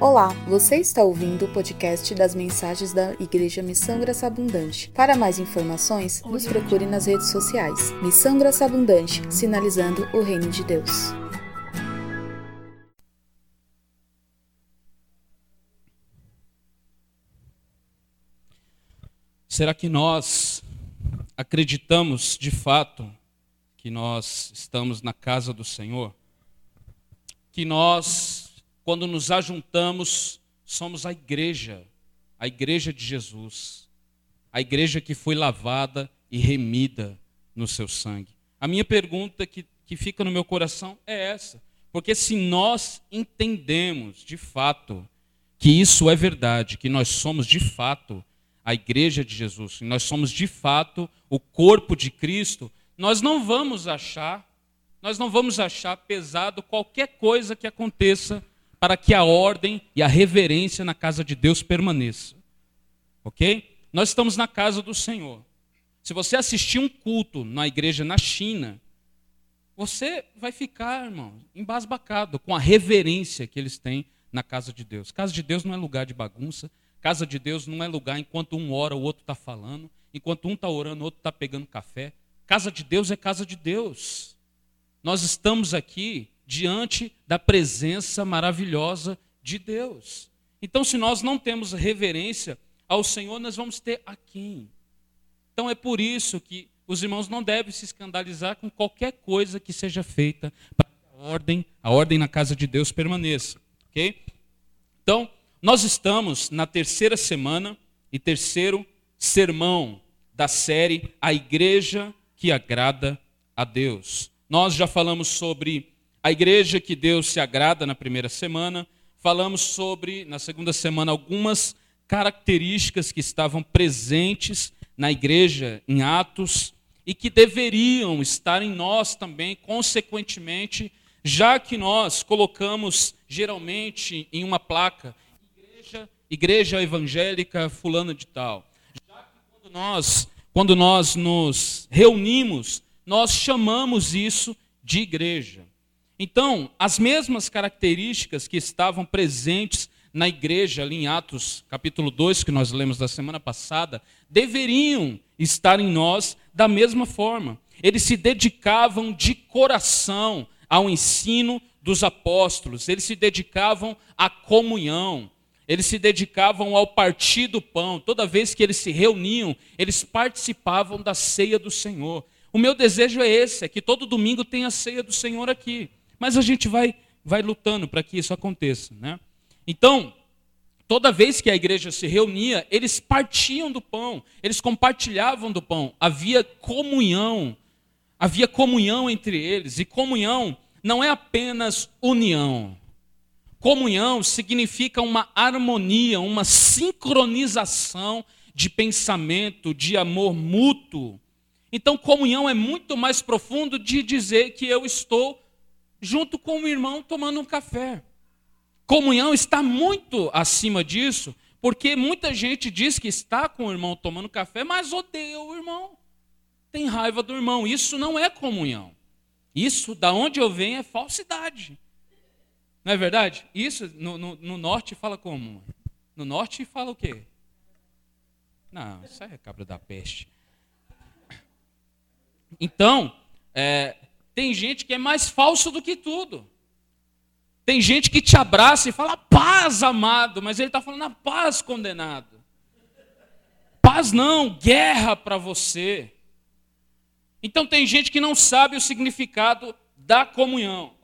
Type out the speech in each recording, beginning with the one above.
Olá, você está ouvindo o podcast das mensagens da Igreja Missão Graça Abundante. Para mais informações, nos procure nas redes sociais. Missão Graça Abundante, sinalizando o reino de Deus. Será que nós acreditamos de fato que nós estamos na casa do Senhor? Que nós, quando nos ajuntamos, somos a igreja, a igreja de Jesus, a igreja que foi lavada e remida no seu sangue. A minha pergunta que, que fica no meu coração é essa, porque se nós entendemos de fato que isso é verdade, que nós somos de fato a igreja de Jesus, nós somos de fato o corpo de Cristo, nós não vamos achar, nós não vamos achar pesado qualquer coisa que aconteça para que a ordem e a reverência na casa de Deus permaneça. OK? Nós estamos na casa do Senhor. Se você assistir um culto na igreja na China, você vai ficar, irmão, embasbacado com a reverência que eles têm na casa de Deus. Casa de Deus não é lugar de bagunça, Casa de Deus não é lugar enquanto um ora, o outro está falando, enquanto um está orando, o outro está pegando café. Casa de Deus é casa de Deus. Nós estamos aqui diante da presença maravilhosa de Deus. Então, se nós não temos reverência ao Senhor, nós vamos ter a quem? Então, é por isso que os irmãos não devem se escandalizar com qualquer coisa que seja feita para que a ordem, a ordem na casa de Deus permaneça. Ok? Então, nós estamos na terceira semana e terceiro sermão da série A Igreja que Agrada a Deus. Nós já falamos sobre a igreja que Deus se agrada na primeira semana, falamos sobre, na segunda semana, algumas características que estavam presentes na igreja em Atos e que deveriam estar em nós também, consequentemente, já que nós colocamos geralmente em uma placa igreja evangélica fulana de tal. Já que quando nós, quando nós nos reunimos, nós chamamos isso de igreja. Então, as mesmas características que estavam presentes na igreja, ali em Atos capítulo 2, que nós lemos da semana passada, deveriam estar em nós da mesma forma. Eles se dedicavam de coração ao ensino dos apóstolos, eles se dedicavam à comunhão, eles se dedicavam ao partir do pão. Toda vez que eles se reuniam, eles participavam da ceia do Senhor. O meu desejo é esse, é que todo domingo tenha a ceia do Senhor aqui. Mas a gente vai, vai lutando para que isso aconteça. Né? Então, toda vez que a igreja se reunia, eles partiam do pão, eles compartilhavam do pão. Havia comunhão, havia comunhão entre eles. E comunhão não é apenas união. Comunhão significa uma harmonia, uma sincronização de pensamento, de amor mútuo. Então, comunhão é muito mais profundo de dizer que eu estou junto com o irmão tomando um café. Comunhão está muito acima disso, porque muita gente diz que está com o irmão tomando café, mas odeia o irmão. Tem raiva do irmão. Isso não é comunhão. Isso, da onde eu venho, é falsidade. Não é verdade? Isso no, no, no, norte fala como? No norte fala o quê? Não, isso é cabra da peste. Então, é, tem gente que é mais falso do que tudo. Tem gente que te abraça e fala paz, amado, mas ele está falando a paz, condenado. Paz não, guerra para você. Então tem gente que não sabe o significado da comunhão.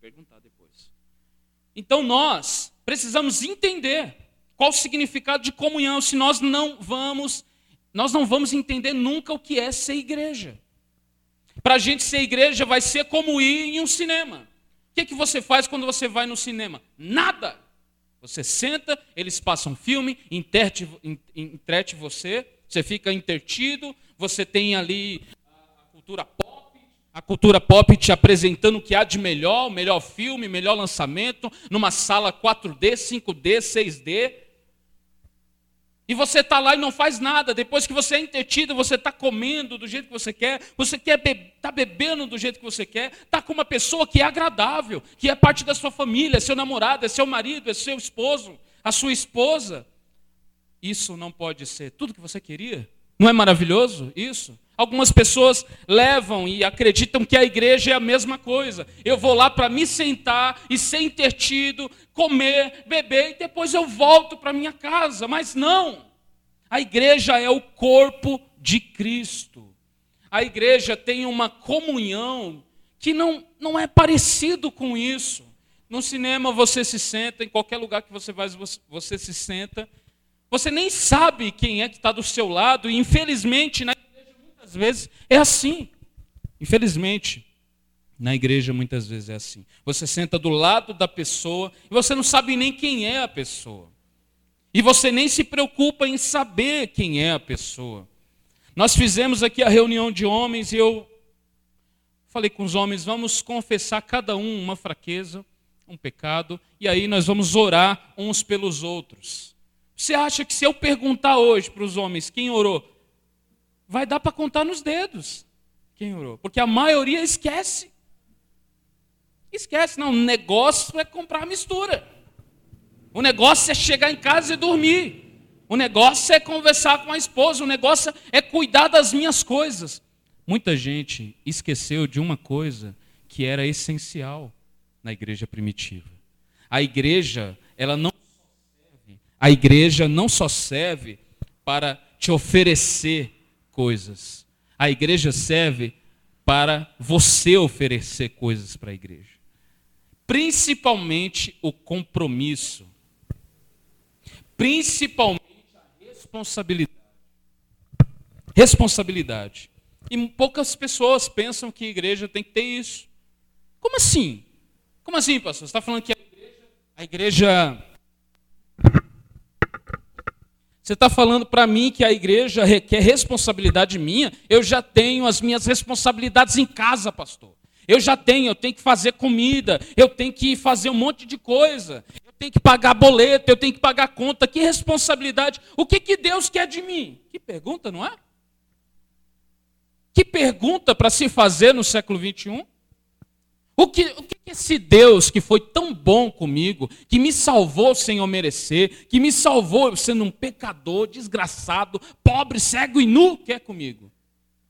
perguntar depois. Então nós precisamos entender qual o significado de comunhão, se nós não vamos, nós não vamos entender nunca o que é ser igreja. Para a gente ser igreja vai ser como ir em um cinema. O que, é que você faz quando você vai no cinema? Nada. Você senta, eles passam filme, entrete, entrete você, você fica intertido, você tem ali a cultura pop a cultura pop te apresentando o que há de melhor, o melhor filme, melhor lançamento, numa sala 4D, 5D, 6D. E você está lá e não faz nada. Depois que você é entretido, você está comendo do jeito que você quer, você quer be tá bebendo do jeito que você quer, está com uma pessoa que é agradável, que é parte da sua família, é seu namorado, é seu marido, é seu esposo, a sua esposa. Isso não pode ser tudo que você queria? Não é maravilhoso isso? Algumas pessoas levam e acreditam que a igreja é a mesma coisa. Eu vou lá para me sentar e ser intertido, comer, beber e depois eu volto para minha casa. Mas não. A igreja é o corpo de Cristo. A igreja tem uma comunhão que não, não é parecido com isso. No cinema você se senta, em qualquer lugar que você vai, você se senta. Você nem sabe quem é que está do seu lado, e infelizmente na muitas vezes é assim. Infelizmente, na igreja muitas vezes é assim. Você senta do lado da pessoa e você não sabe nem quem é a pessoa. E você nem se preocupa em saber quem é a pessoa. Nós fizemos aqui a reunião de homens e eu falei com os homens: vamos confessar cada um uma fraqueza, um pecado, e aí nós vamos orar uns pelos outros. Você acha que se eu perguntar hoje para os homens quem orou, vai dar para contar nos dedos quem orou. Porque a maioria esquece. Esquece, não. O negócio é comprar mistura. O negócio é chegar em casa e dormir. O negócio é conversar com a esposa. O negócio é cuidar das minhas coisas. Muita gente esqueceu de uma coisa que era essencial na igreja primitiva. A igreja, ela não a igreja não só serve para te oferecer coisas. A igreja serve para você oferecer coisas para a igreja. Principalmente o compromisso. Principalmente a responsabilidade. Responsabilidade. E poucas pessoas pensam que a igreja tem que ter isso. Como assim? Como assim, pastor? Você está falando que a igreja, a igreja você está falando para mim que a igreja requer responsabilidade minha? Eu já tenho as minhas responsabilidades em casa, pastor. Eu já tenho, eu tenho que fazer comida, eu tenho que fazer um monte de coisa, eu tenho que pagar boleto, eu tenho que pagar conta. Que responsabilidade? O que, que Deus quer de mim? Que pergunta, não é? Que pergunta para se fazer no século 21? O que, o que esse Deus que foi tão bom comigo, que me salvou sem eu merecer, que me salvou sendo um pecador, desgraçado, pobre, cego e nu, quer comigo?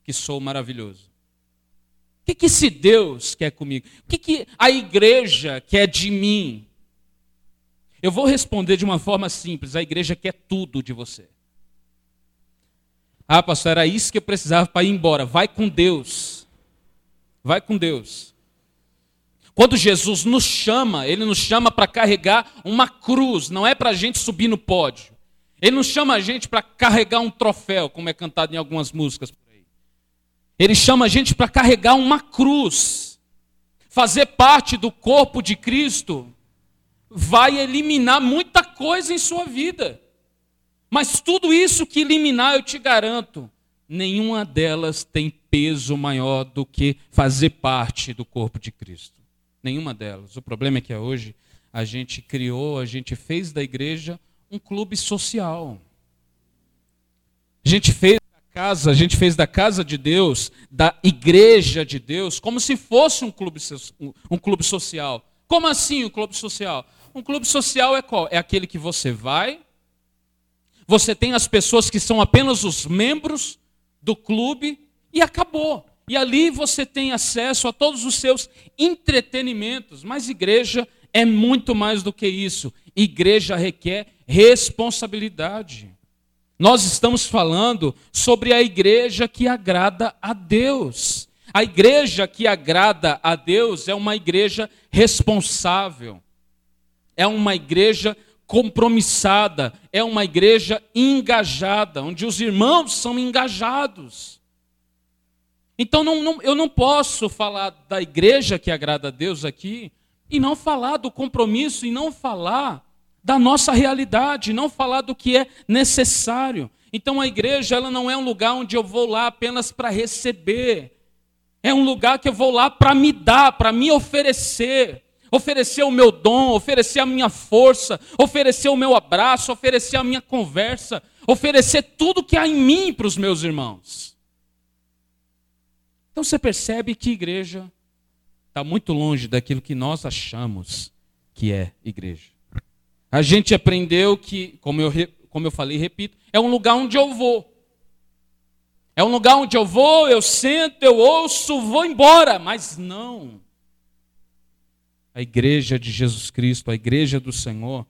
Que sou maravilhoso. O que, que esse Deus quer comigo? O que, que a igreja quer de mim? Eu vou responder de uma forma simples: a igreja quer tudo de você. Ah, pastor, era isso que eu precisava para ir embora. Vai com Deus. Vai com Deus. Quando Jesus nos chama, ele nos chama para carregar uma cruz, não é para a gente subir no pódio. Ele não chama a gente para carregar um troféu, como é cantado em algumas músicas por aí. Ele chama a gente para carregar uma cruz. Fazer parte do corpo de Cristo vai eliminar muita coisa em sua vida. Mas tudo isso que eliminar, eu te garanto, nenhuma delas tem peso maior do que fazer parte do corpo de Cristo. Nenhuma delas. O problema é que hoje a gente criou, a gente fez da igreja um clube social. A gente fez da casa, a gente fez da casa de Deus, da igreja de Deus, como se fosse um clube, um clube social. Como assim um clube social? Um clube social é qual? É aquele que você vai, você tem as pessoas que são apenas os membros do clube e acabou. E ali você tem acesso a todos os seus entretenimentos. Mas igreja é muito mais do que isso. Igreja requer responsabilidade. Nós estamos falando sobre a igreja que agrada a Deus. A igreja que agrada a Deus é uma igreja responsável, é uma igreja compromissada, é uma igreja engajada, onde os irmãos são engajados. Então não, não, eu não posso falar da igreja que agrada a Deus aqui e não falar do compromisso e não falar da nossa realidade, não falar do que é necessário. Então a igreja ela não é um lugar onde eu vou lá apenas para receber. É um lugar que eu vou lá para me dar, para me oferecer. Oferecer o meu dom, oferecer a minha força, oferecer o meu abraço, oferecer a minha conversa, oferecer tudo que há em mim para os meus irmãos. Então você percebe que igreja está muito longe daquilo que nós achamos que é igreja. A gente aprendeu que, como eu, como eu falei e repito, é um lugar onde eu vou. É um lugar onde eu vou, eu sento, eu ouço, vou embora. Mas não. A igreja de Jesus Cristo, a igreja do Senhor,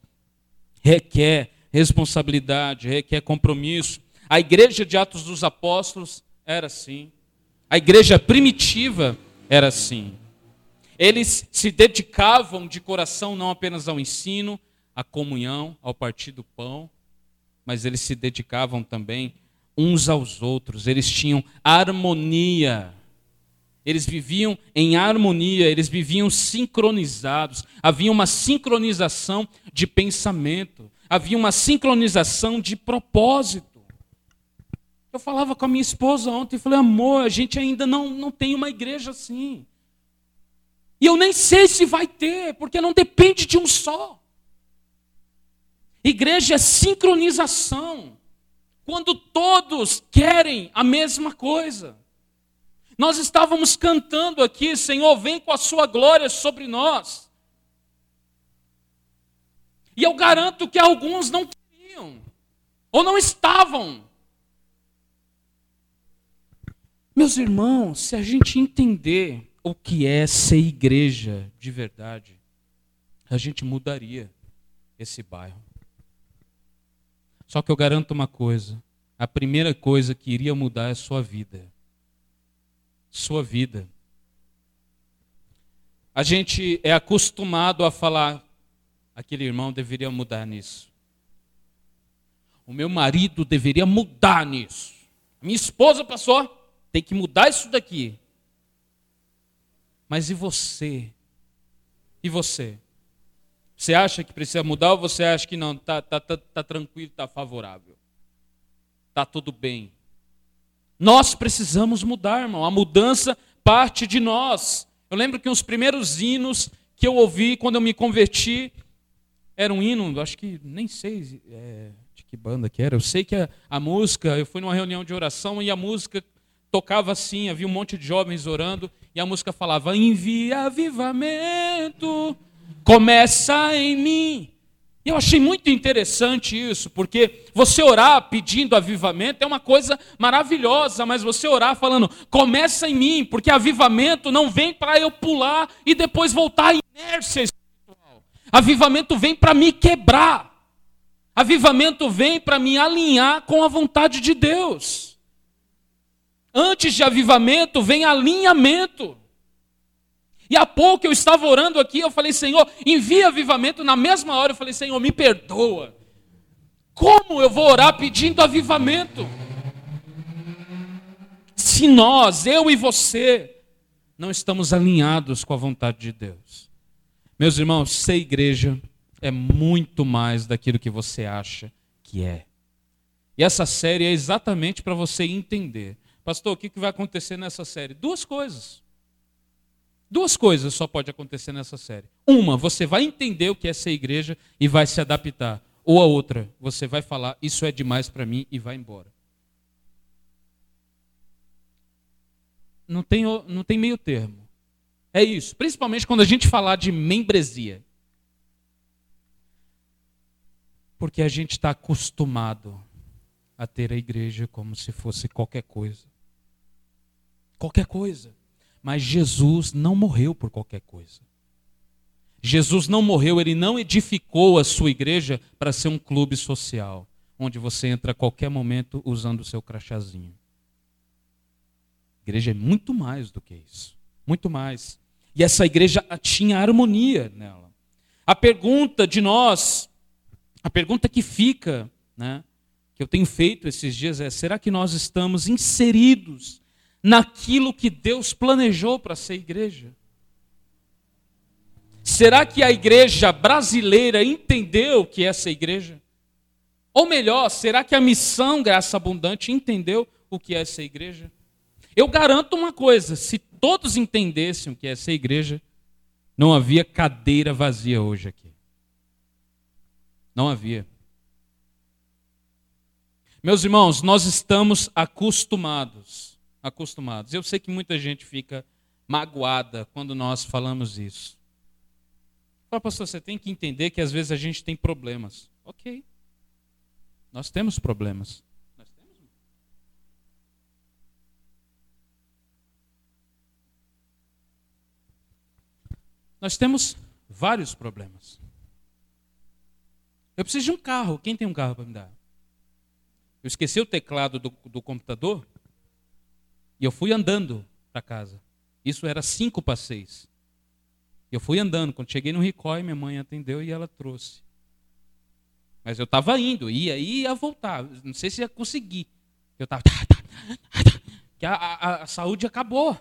requer responsabilidade, requer compromisso. A igreja de Atos dos Apóstolos era assim. A igreja primitiva era assim. Eles se dedicavam de coração não apenas ao ensino, à comunhão, ao partir do pão, mas eles se dedicavam também uns aos outros. Eles tinham harmonia. Eles viviam em harmonia, eles viviam sincronizados. Havia uma sincronização de pensamento, havia uma sincronização de propósito. Eu falava com a minha esposa ontem e falei, amor, a gente ainda não, não tem uma igreja assim. E eu nem sei se vai ter, porque não depende de um só. Igreja é sincronização. Quando todos querem a mesma coisa. Nós estávamos cantando aqui, Senhor, vem com a sua glória sobre nós. E eu garanto que alguns não queriam, ou não estavam. Meus irmãos, se a gente entender o que é ser igreja de verdade, a gente mudaria esse bairro. Só que eu garanto uma coisa: a primeira coisa que iria mudar é a sua vida. Sua vida. A gente é acostumado a falar, aquele irmão deveria mudar nisso. O meu marido deveria mudar nisso. Minha esposa passou, tem que mudar isso daqui. Mas e você? E você? Você acha que precisa mudar ou você acha que não? Está tá, tá, tá tranquilo, está favorável. Está tudo bem. Nós precisamos mudar, irmão. A mudança parte de nós. Eu lembro que os primeiros hinos que eu ouvi quando eu me converti era um hino, acho que nem sei é, de que banda que era. Eu sei que a, a música, eu fui numa reunião de oração e a música tocava assim, havia um monte de jovens orando e a música falava: Envia avivamento começa em mim. E eu achei muito interessante isso, porque você orar pedindo avivamento é uma coisa maravilhosa, mas você orar falando, começa em mim, porque avivamento não vem para eu pular e depois voltar à inércia espiritual. Avivamento vem para me quebrar. Avivamento vem para me alinhar com a vontade de Deus. Antes de avivamento vem alinhamento. E há pouco eu estava orando aqui, eu falei, Senhor, envia avivamento. Na mesma hora eu falei, Senhor, me perdoa. Como eu vou orar pedindo avivamento? Se nós, eu e você, não estamos alinhados com a vontade de Deus. Meus irmãos, ser igreja é muito mais daquilo que você acha que é. E essa série é exatamente para você entender. Pastor, o que vai acontecer nessa série? Duas coisas. Duas coisas só pode acontecer nessa série. Uma, você vai entender o que é ser igreja e vai se adaptar. Ou a outra, você vai falar, isso é demais para mim e vai embora. Não tem, não tem meio termo. É isso. Principalmente quando a gente falar de membresia. Porque a gente está acostumado a ter a igreja como se fosse qualquer coisa. Qualquer coisa. Mas Jesus não morreu por qualquer coisa. Jesus não morreu, ele não edificou a sua igreja para ser um clube social, onde você entra a qualquer momento usando o seu crachazinho. A igreja é muito mais do que isso. Muito mais. E essa igreja tinha harmonia nela. A pergunta de nós, a pergunta que fica, né, que eu tenho feito esses dias é: será que nós estamos inseridos naquilo que Deus planejou para ser igreja? Será que a igreja brasileira entendeu o que é essa igreja? Ou melhor, será que a missão Graça Abundante entendeu o que é essa igreja? Eu garanto uma coisa: se todos entendessem o que é essa igreja, não havia cadeira vazia hoje aqui. Não havia. Meus irmãos, nós estamos acostumados, acostumados. Eu sei que muita gente fica magoada quando nós falamos isso. Fala, pastor, você tem que entender que às vezes a gente tem problemas. Ok. Nós temos problemas. Nós temos. Nós temos vários problemas. Eu preciso de um carro. Quem tem um carro para me dar? Eu esqueci o teclado do, do computador e eu fui andando para casa. Isso era cinco para seis. Eu fui andando. Quando cheguei no Ricói, minha mãe atendeu e ela trouxe. Mas eu estava indo, ia, ia voltar. Não sei se ia conseguir. Eu estava. Que a, a, a saúde acabou.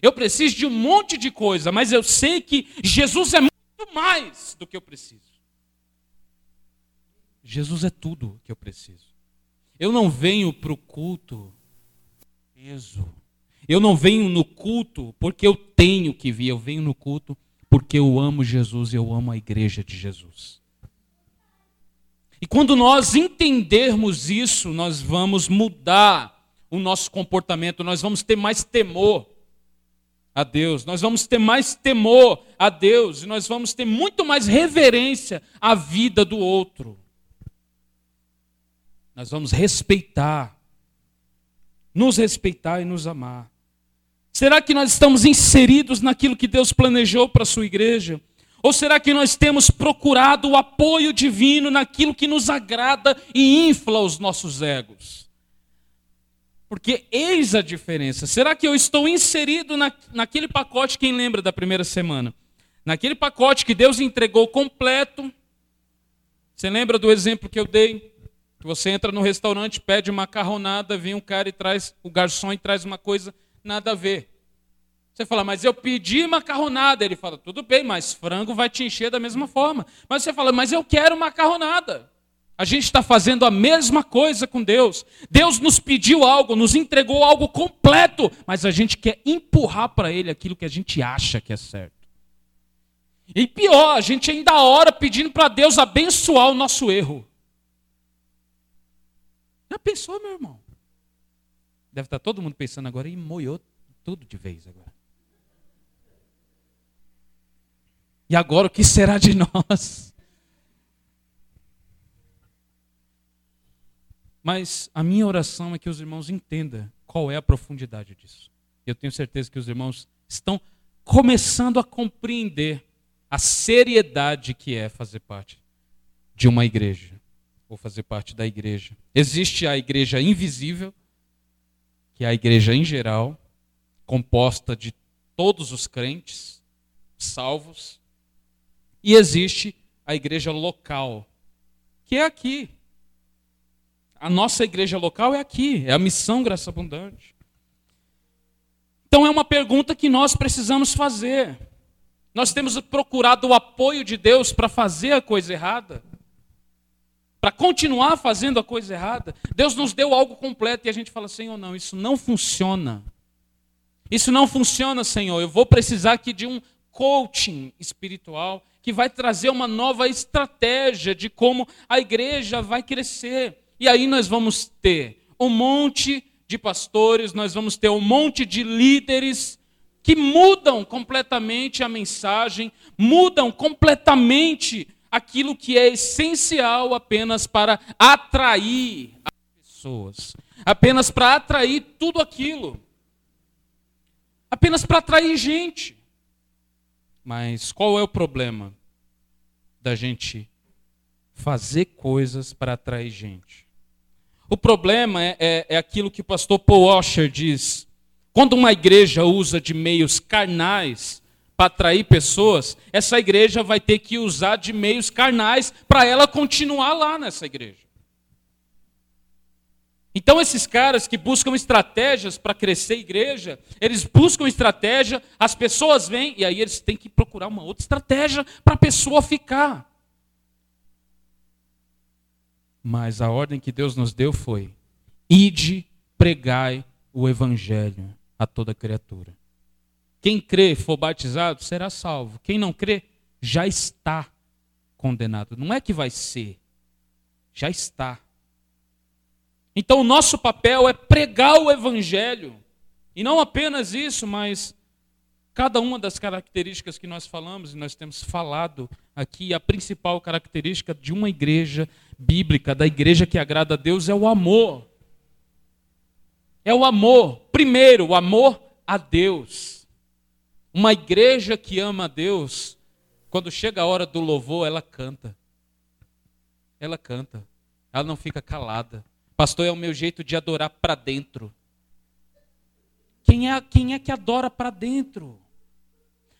Eu preciso de um monte de coisa, mas eu sei que Jesus é muito mais do que eu preciso. Jesus é tudo que eu preciso. Eu não venho para o culto peso. Eu não venho no culto porque eu tenho que vir. Eu venho no culto porque eu amo Jesus e eu amo a igreja de Jesus. E quando nós entendermos isso, nós vamos mudar o nosso comportamento, nós vamos ter mais temor a Deus, nós vamos ter mais temor a Deus e nós vamos ter muito mais reverência à vida do outro. Nós vamos respeitar, nos respeitar e nos amar. Será que nós estamos inseridos naquilo que Deus planejou para a sua igreja? Ou será que nós temos procurado o apoio divino naquilo que nos agrada e infla os nossos egos? Porque eis a diferença. Será que eu estou inserido na, naquele pacote, quem lembra da primeira semana? Naquele pacote que Deus entregou completo. Você lembra do exemplo que eu dei? Que você entra no restaurante, pede macarronada, vem um cara e traz, o garçom e traz uma coisa nada a ver. Você fala, mas eu pedi macarronada. Ele fala, tudo bem, mas frango vai te encher da mesma forma. Mas você fala, mas eu quero macarronada. A gente está fazendo a mesma coisa com Deus. Deus nos pediu algo, nos entregou algo completo, mas a gente quer empurrar para Ele aquilo que a gente acha que é certo. E pior, a gente ainda ora pedindo para Deus abençoar o nosso erro. Já pensou, meu irmão? Deve estar todo mundo pensando agora e moiou tudo de vez agora. E agora o que será de nós? Mas a minha oração é que os irmãos entendam qual é a profundidade disso. Eu tenho certeza que os irmãos estão começando a compreender a seriedade que é fazer parte de uma igreja ou fazer parte da igreja. Existe a igreja invisível, que é a igreja em geral, composta de todos os crentes salvos, e existe a igreja local, que é aqui. A nossa igreja local é aqui, é a missão Graça Abundante. Então é uma pergunta que nós precisamos fazer. Nós temos procurado o apoio de Deus para fazer a coisa errada? Para continuar fazendo a coisa errada. Deus nos deu algo completo e a gente fala, Senhor, não, isso não funciona. Isso não funciona, Senhor. Eu vou precisar aqui de um coaching espiritual que vai trazer uma nova estratégia de como a igreja vai crescer. E aí nós vamos ter um monte de pastores, nós vamos ter um monte de líderes que mudam completamente a mensagem, mudam completamente aquilo que é essencial apenas para atrair as pessoas, apenas para atrair tudo aquilo, apenas para atrair gente. Mas qual é o problema da gente fazer coisas para atrair gente? O problema é, é, é aquilo que o pastor Paul Washer diz. Quando uma igreja usa de meios carnais para atrair pessoas, essa igreja vai ter que usar de meios carnais para ela continuar lá nessa igreja. Então, esses caras que buscam estratégias para crescer igreja, eles buscam estratégia, as pessoas vêm, e aí eles têm que procurar uma outra estratégia para a pessoa ficar. Mas a ordem que Deus nos deu foi: ide, pregai o evangelho a toda criatura. Quem crê e for batizado será salvo. Quem não crê já está condenado. Não é que vai ser, já está Então, o nosso papel é pregar o Evangelho. E não apenas isso, mas cada uma das características que nós falamos, e nós temos falado aqui, a principal característica de uma igreja bíblica, da igreja que agrada a Deus, é o amor. É o amor. Primeiro, o amor a Deus. Uma igreja que ama a Deus, quando chega a hora do louvor, ela canta. Ela canta. Ela não fica calada. Pastor, é o meu jeito de adorar para dentro. Quem é, quem é que adora para dentro?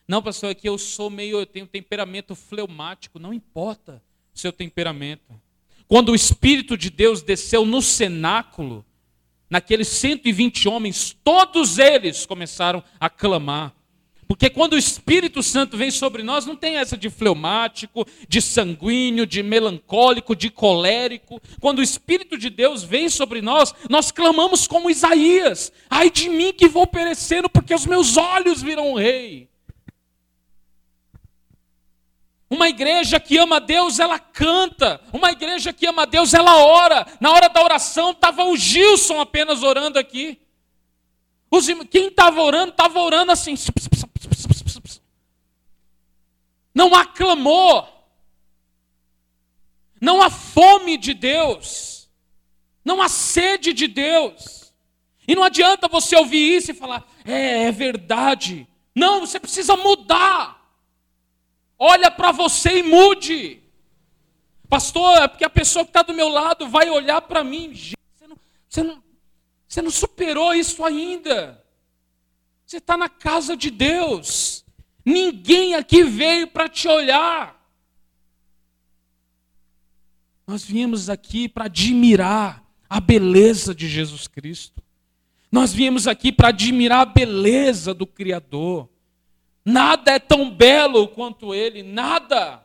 Não, pastor, é que eu sou meio, eu tenho temperamento fleumático. Não importa seu temperamento. Quando o Espírito de Deus desceu no cenáculo, naqueles 120 homens, todos eles começaram a clamar. Porque quando o Espírito Santo vem sobre nós, não tem essa de fleumático, de sanguíneo, de melancólico, de colérico. Quando o Espírito de Deus vem sobre nós, nós clamamos como Isaías: ai de mim que vou perecendo, porque os meus olhos viram o Rei. Uma igreja que ama a Deus, ela canta. Uma igreja que ama a Deus, ela ora. Na hora da oração, estava o Gilson apenas orando aqui. Quem estava orando, estava orando assim. Não há clamor. Não há fome de Deus. Não há sede de Deus. E não adianta você ouvir isso e falar, é, é verdade. Não, você precisa mudar. Olha para você e mude. Pastor, é porque a pessoa que está do meu lado vai olhar para mim. Você não, você, não, você não superou isso ainda. Você está na casa de Deus. Ninguém aqui veio para te olhar. Nós viemos aqui para admirar a beleza de Jesus Cristo. Nós viemos aqui para admirar a beleza do Criador. Nada é tão belo quanto ele, nada.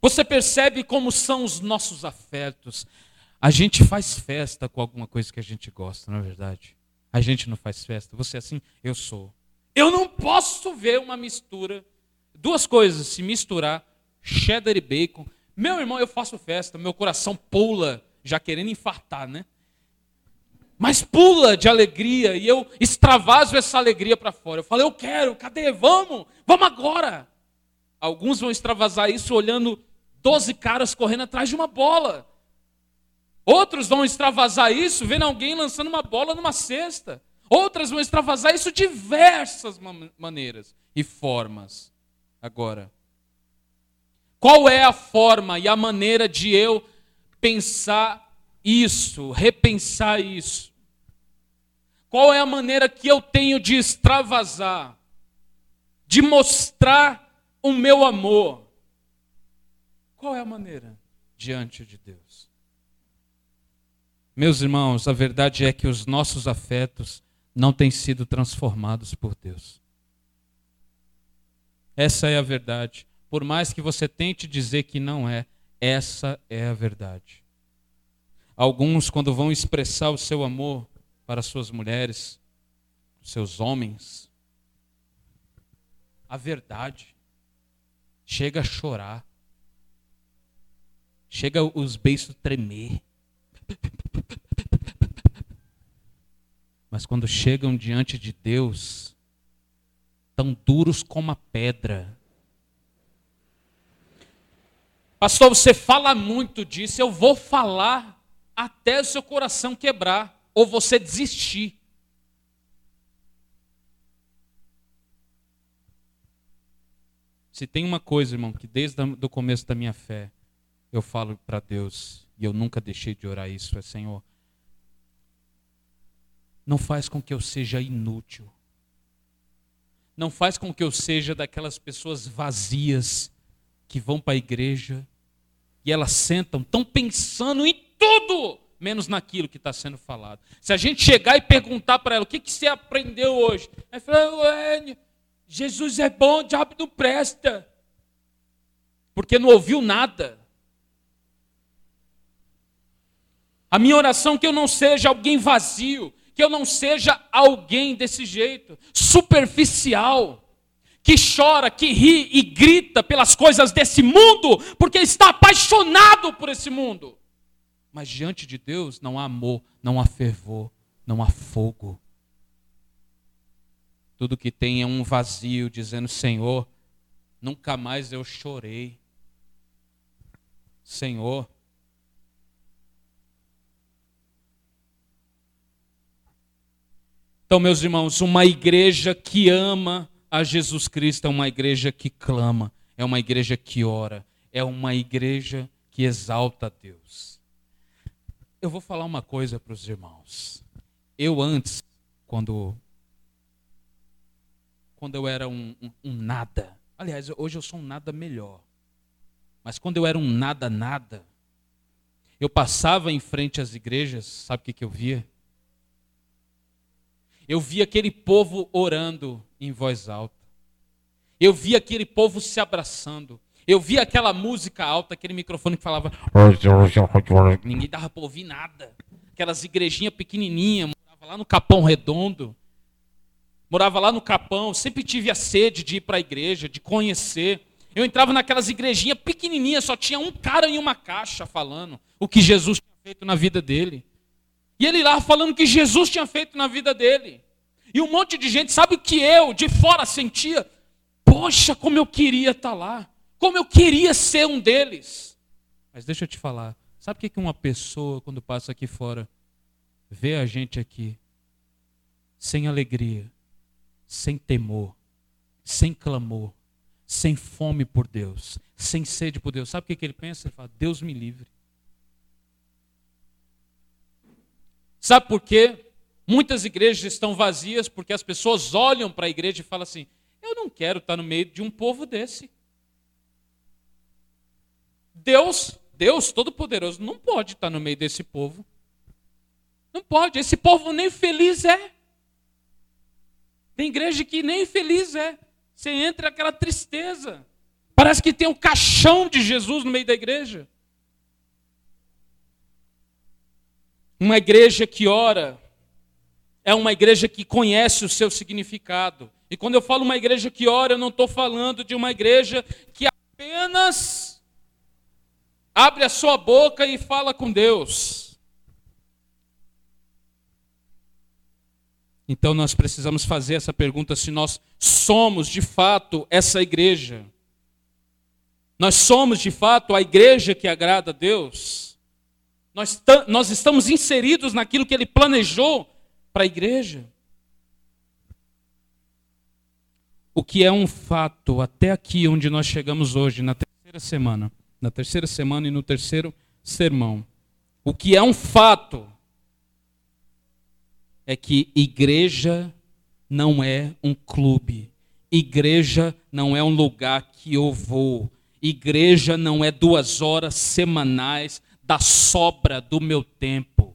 Você percebe como são os nossos afetos. A gente faz festa com alguma coisa que a gente gosta, não é verdade? A gente não faz festa. Você é assim? Eu sou. Eu não posso ver uma mistura. Duas coisas se misturar: cheddar e bacon. Meu irmão, eu faço festa, meu coração pula, já querendo infartar, né? mas pula de alegria e eu extravaso essa alegria para fora. Eu falo, eu quero, cadê? Vamos, vamos agora. Alguns vão extravasar isso olhando 12 caras correndo atrás de uma bola. Outros vão extravasar isso vendo alguém lançando uma bola numa cesta. Outras vão extravasar isso de diversas maneiras e formas. Agora, qual é a forma e a maneira de eu pensar isso, repensar isso? Qual é a maneira que eu tenho de extravasar, de mostrar o meu amor? Qual é a maneira diante de Deus? Meus irmãos, a verdade é que os nossos afetos não têm sido transformados por Deus. Essa é a verdade. Por mais que você tente dizer que não é, essa é a verdade. Alguns, quando vão expressar o seu amor, para suas mulheres, seus homens. A verdade chega a chorar, chega os beiços tremer. Mas quando chegam diante de Deus, tão duros como a pedra. Pastor, você fala muito disso, eu vou falar até o seu coração quebrar ou você desistir. Se tem uma coisa, irmão, que desde o começo da minha fé eu falo para Deus, e eu nunca deixei de orar isso, é Senhor, não faz com que eu seja inútil. Não faz com que eu seja daquelas pessoas vazias que vão para a igreja e elas sentam, estão pensando em tudo, menos naquilo que está sendo falado. Se a gente chegar e perguntar para ela o que, que você aprendeu hoje, ela fala, Jesus é bom, o diabo não presta. Porque não ouviu nada. A minha oração é que eu não seja alguém vazio, que eu não seja alguém desse jeito, superficial, que chora, que ri e grita pelas coisas desse mundo, porque está apaixonado por esse mundo. Mas diante de Deus não há amor, não há fervor, não há fogo. Tudo que tem é um vazio, dizendo: Senhor, nunca mais eu chorei. Senhor, Então, meus irmãos, uma igreja que ama a Jesus Cristo é uma igreja que clama, é uma igreja que ora, é uma igreja que exalta a Deus. Eu vou falar uma coisa para os irmãos. Eu antes, quando quando eu era um, um, um, nada, aliás, hoje eu sou um nada melhor, mas quando eu era um nada nada, eu passava em frente às igrejas, sabe o que, que eu via? Eu vi aquele povo orando em voz alta. Eu vi aquele povo se abraçando. Eu vi aquela música alta, aquele microfone que falava. Ninguém dava para ouvir nada. Aquelas igrejinhas pequenininhas, morava lá no Capão Redondo. Morava lá no Capão, sempre tive a sede de ir para a igreja, de conhecer. Eu entrava naquelas igrejinhas pequenininhas, só tinha um cara em uma caixa falando o que Jesus tinha feito na vida dele. E ele lá falando que Jesus tinha feito na vida dele. E um monte de gente, sabe o que eu, de fora, sentia? Poxa, como eu queria estar tá lá. Como eu queria ser um deles. Mas deixa eu te falar. Sabe o que uma pessoa, quando passa aqui fora, vê a gente aqui, sem alegria, sem temor, sem clamor, sem fome por Deus, sem sede por Deus? Sabe o que ele pensa? Ele fala: Deus me livre. Sabe por quê? Muitas igrejas estão vazias porque as pessoas olham para a igreja e falam assim: eu não quero estar no meio de um povo desse. Deus, Deus Todo-Poderoso, não pode estar no meio desse povo. Não pode. Esse povo nem feliz é. Tem igreja que nem feliz é. Você entra aquela tristeza. Parece que tem o caixão de Jesus no meio da igreja. Uma igreja que ora é uma igreja que conhece o seu significado. E quando eu falo uma igreja que ora, eu não estou falando de uma igreja que apenas abre a sua boca e fala com Deus. Então nós precisamos fazer essa pergunta se nós somos de fato essa igreja. Nós somos de fato a igreja que agrada a Deus. Nós, nós estamos inseridos naquilo que ele planejou para a igreja. O que é um fato até aqui onde nós chegamos hoje, na terceira semana, na terceira semana e no terceiro sermão. O que é um fato é que igreja não é um clube. Igreja não é um lugar que eu vou. Igreja não é duas horas semanais da sobra do meu tempo.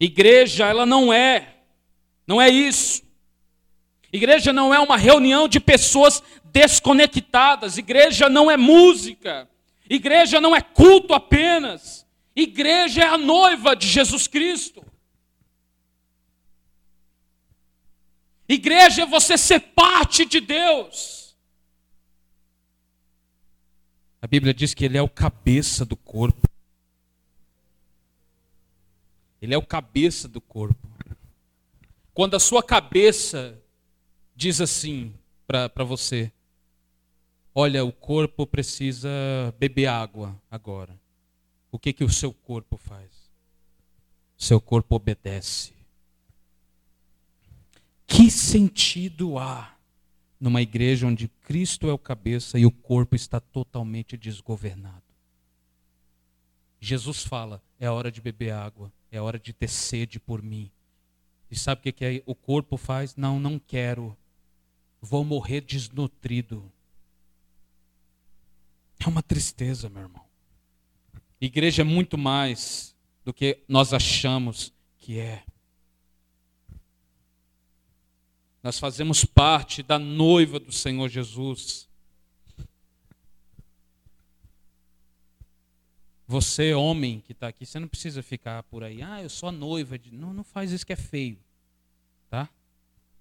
Igreja, ela não é, não é isso. Igreja não é uma reunião de pessoas desconectadas. Igreja não é música. Igreja não é culto apenas. Igreja é a noiva de Jesus Cristo. Igreja é você ser parte de Deus. A Bíblia diz que ele é o cabeça do corpo. Ele é o cabeça do corpo. Quando a sua cabeça diz assim para você: Olha, o corpo precisa beber água agora. O que, que o seu corpo faz? Seu corpo obedece. Que sentido há numa igreja onde Cristo é o cabeça e o corpo está totalmente desgovernado. Jesus fala: é hora de beber água, é hora de ter sede por mim. E sabe o que, que o corpo faz? Não, não quero. Vou morrer desnutrido. É uma tristeza, meu irmão. Igreja é muito mais do que nós achamos que é. Nós fazemos parte da noiva do Senhor Jesus. Você, homem que está aqui, você não precisa ficar por aí, ah, eu sou a noiva. De... Não, não faz isso que é feio. Tá?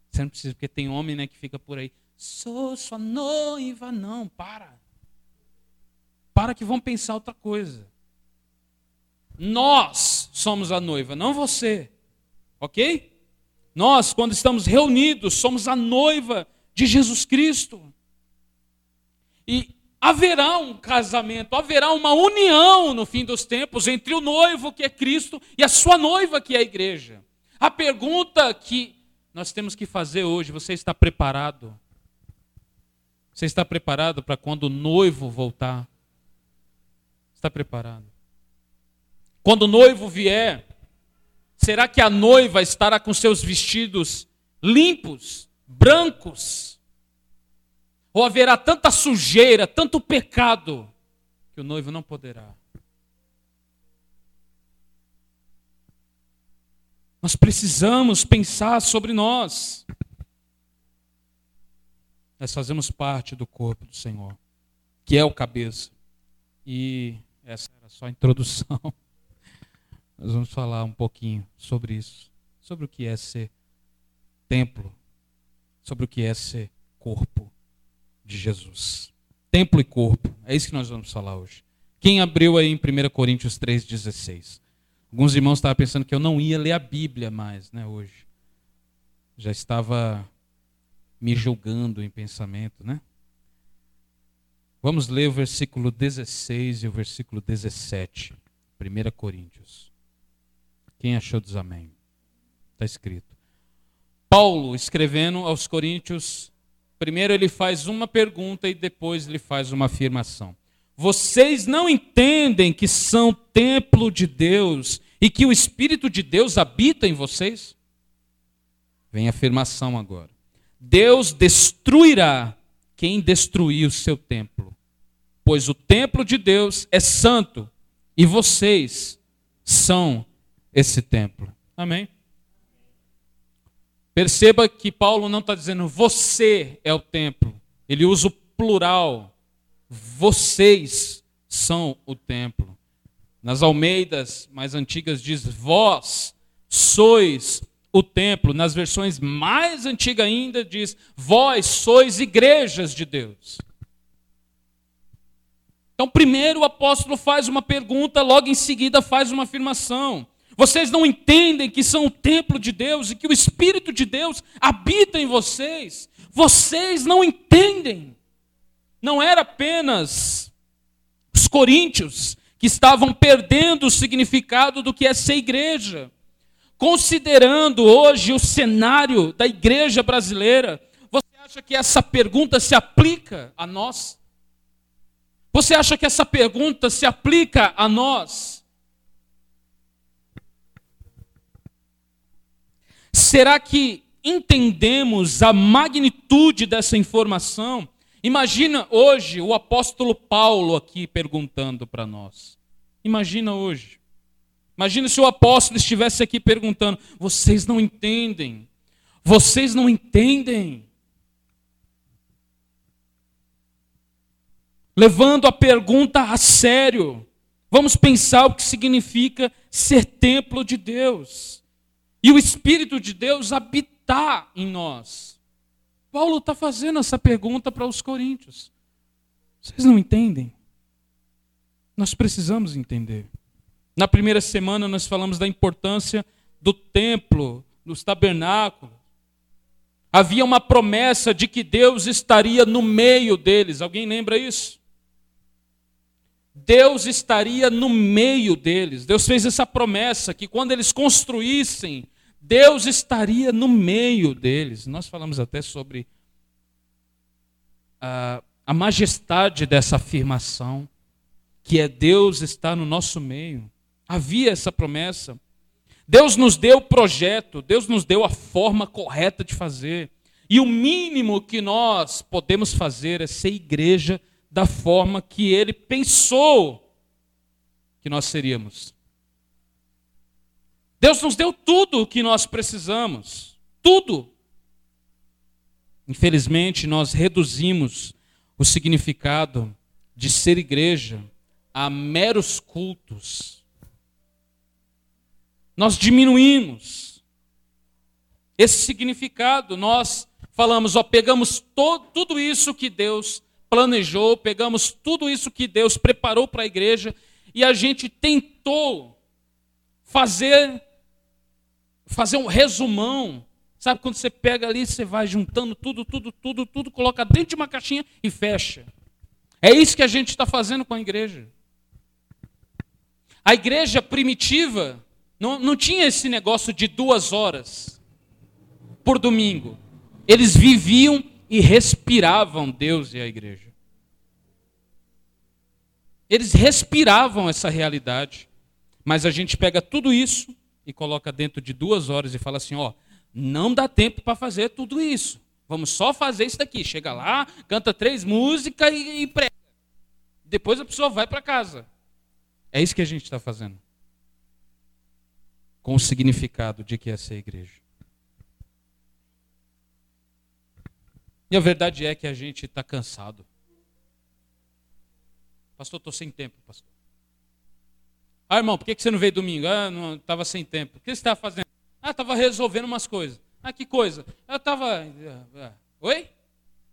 Você não precisa, porque tem homem né, que fica por aí. Sou sua noiva. Não, para. Para que vão pensar outra coisa. Nós somos a noiva, não você. Ok? Nós, quando estamos reunidos, somos a noiva de Jesus Cristo. E haverá um casamento, haverá uma união no fim dos tempos entre o noivo que é Cristo e a sua noiva que é a igreja. A pergunta que nós temos que fazer hoje: você está preparado? Você está preparado para quando o noivo voltar? Está preparado? Quando o noivo vier, será que a noiva estará com seus vestidos limpos, brancos? Ou haverá tanta sujeira, tanto pecado, que o noivo não poderá? Nós precisamos pensar sobre nós. Nós fazemos parte do corpo do Senhor, que é o cabeça. E essa era só a introdução. Nós vamos falar um pouquinho sobre isso, sobre o que é ser templo, sobre o que é ser corpo de Jesus. Templo e corpo, é isso que nós vamos falar hoje. Quem abriu aí em 1 Coríntios 3,16? Alguns irmãos estavam pensando que eu não ia ler a Bíblia mais, né, hoje. Já estava me julgando em pensamento, né? Vamos ler o versículo 16 e o versículo 17, 1 Coríntios. Quem achou diz amém. Está escrito. Paulo, escrevendo aos Coríntios, primeiro ele faz uma pergunta e depois ele faz uma afirmação. Vocês não entendem que são templo de Deus e que o Espírito de Deus habita em vocês? Vem a afirmação agora. Deus destruirá quem destruir o seu templo, pois o templo de Deus é santo e vocês são esse templo. Amém? Perceba que Paulo não está dizendo você é o templo, ele usa o plural vocês são o templo. Nas Almeidas mais antigas diz vós sois o templo. Nas versões mais antigas ainda diz vós sois igrejas de Deus. Então, primeiro o apóstolo faz uma pergunta, logo em seguida faz uma afirmação. Vocês não entendem que são o templo de Deus e que o Espírito de Deus habita em vocês. Vocês não entendem não era apenas os coríntios que estavam perdendo o significado do que é ser igreja. Considerando hoje o cenário da igreja brasileira, você acha que essa pergunta se aplica a nós? Você acha que essa pergunta se aplica a nós? Será que entendemos a magnitude dessa informação Imagina hoje o apóstolo Paulo aqui perguntando para nós. Imagina hoje. Imagina se o apóstolo estivesse aqui perguntando: vocês não entendem? Vocês não entendem? Levando a pergunta a sério. Vamos pensar o que significa ser templo de Deus. E o Espírito de Deus habitar em nós. Paulo está fazendo essa pergunta para os coríntios. Vocês não entendem? Nós precisamos entender. Na primeira semana nós falamos da importância do templo, dos tabernáculos. Havia uma promessa de que Deus estaria no meio deles. Alguém lembra isso? Deus estaria no meio deles. Deus fez essa promessa que quando eles construíssem Deus estaria no meio deles. Nós falamos até sobre a, a majestade dessa afirmação, que é Deus está no nosso meio. Havia essa promessa. Deus nos deu o projeto, Deus nos deu a forma correta de fazer. E o mínimo que nós podemos fazer é ser igreja da forma que ele pensou que nós seríamos. Deus nos deu tudo o que nós precisamos. Tudo. Infelizmente, nós reduzimos o significado de ser igreja a meros cultos. Nós diminuímos. esse significado. Nós falamos, ó, pegamos todo, tudo isso que Deus planejou, pegamos tudo isso que Deus preparou para a igreja e a gente tentou fazer fazer um resumão. Sabe quando você pega ali, você vai juntando tudo, tudo, tudo, tudo, coloca dentro de uma caixinha e fecha. É isso que a gente está fazendo com a igreja. A igreja primitiva não, não tinha esse negócio de duas horas por domingo. Eles viviam e respiravam Deus e a igreja. Eles respiravam essa realidade. Mas a gente pega tudo isso e coloca dentro de duas horas e fala assim: ó, não dá tempo para fazer tudo isso. Vamos só fazer isso daqui. Chega lá, canta três músicas e, e prega. Depois a pessoa vai para casa. É isso que a gente está fazendo. Com o significado de que é ser igreja. E a verdade é que a gente está cansado. Pastor, estou sem tempo, pastor. Ah, irmão, por que você não veio domingo? Ah, não estava sem tempo. O que você estava fazendo? Ah, estava resolvendo umas coisas. Ah, que coisa? Eu estava. Ah, ah. Oi?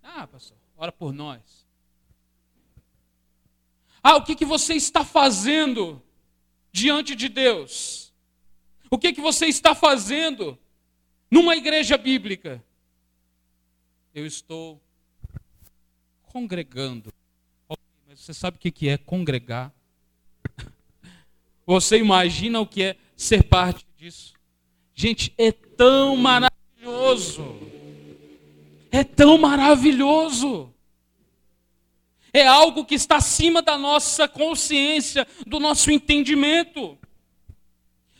Ah, pastor, ora por nós. Ah, o que, que você está fazendo diante de Deus? O que, que você está fazendo numa igreja bíblica? Eu estou congregando. Mas você sabe o que é congregar? Você imagina o que é ser parte disso? Gente, é tão maravilhoso. É tão maravilhoso. É algo que está acima da nossa consciência, do nosso entendimento.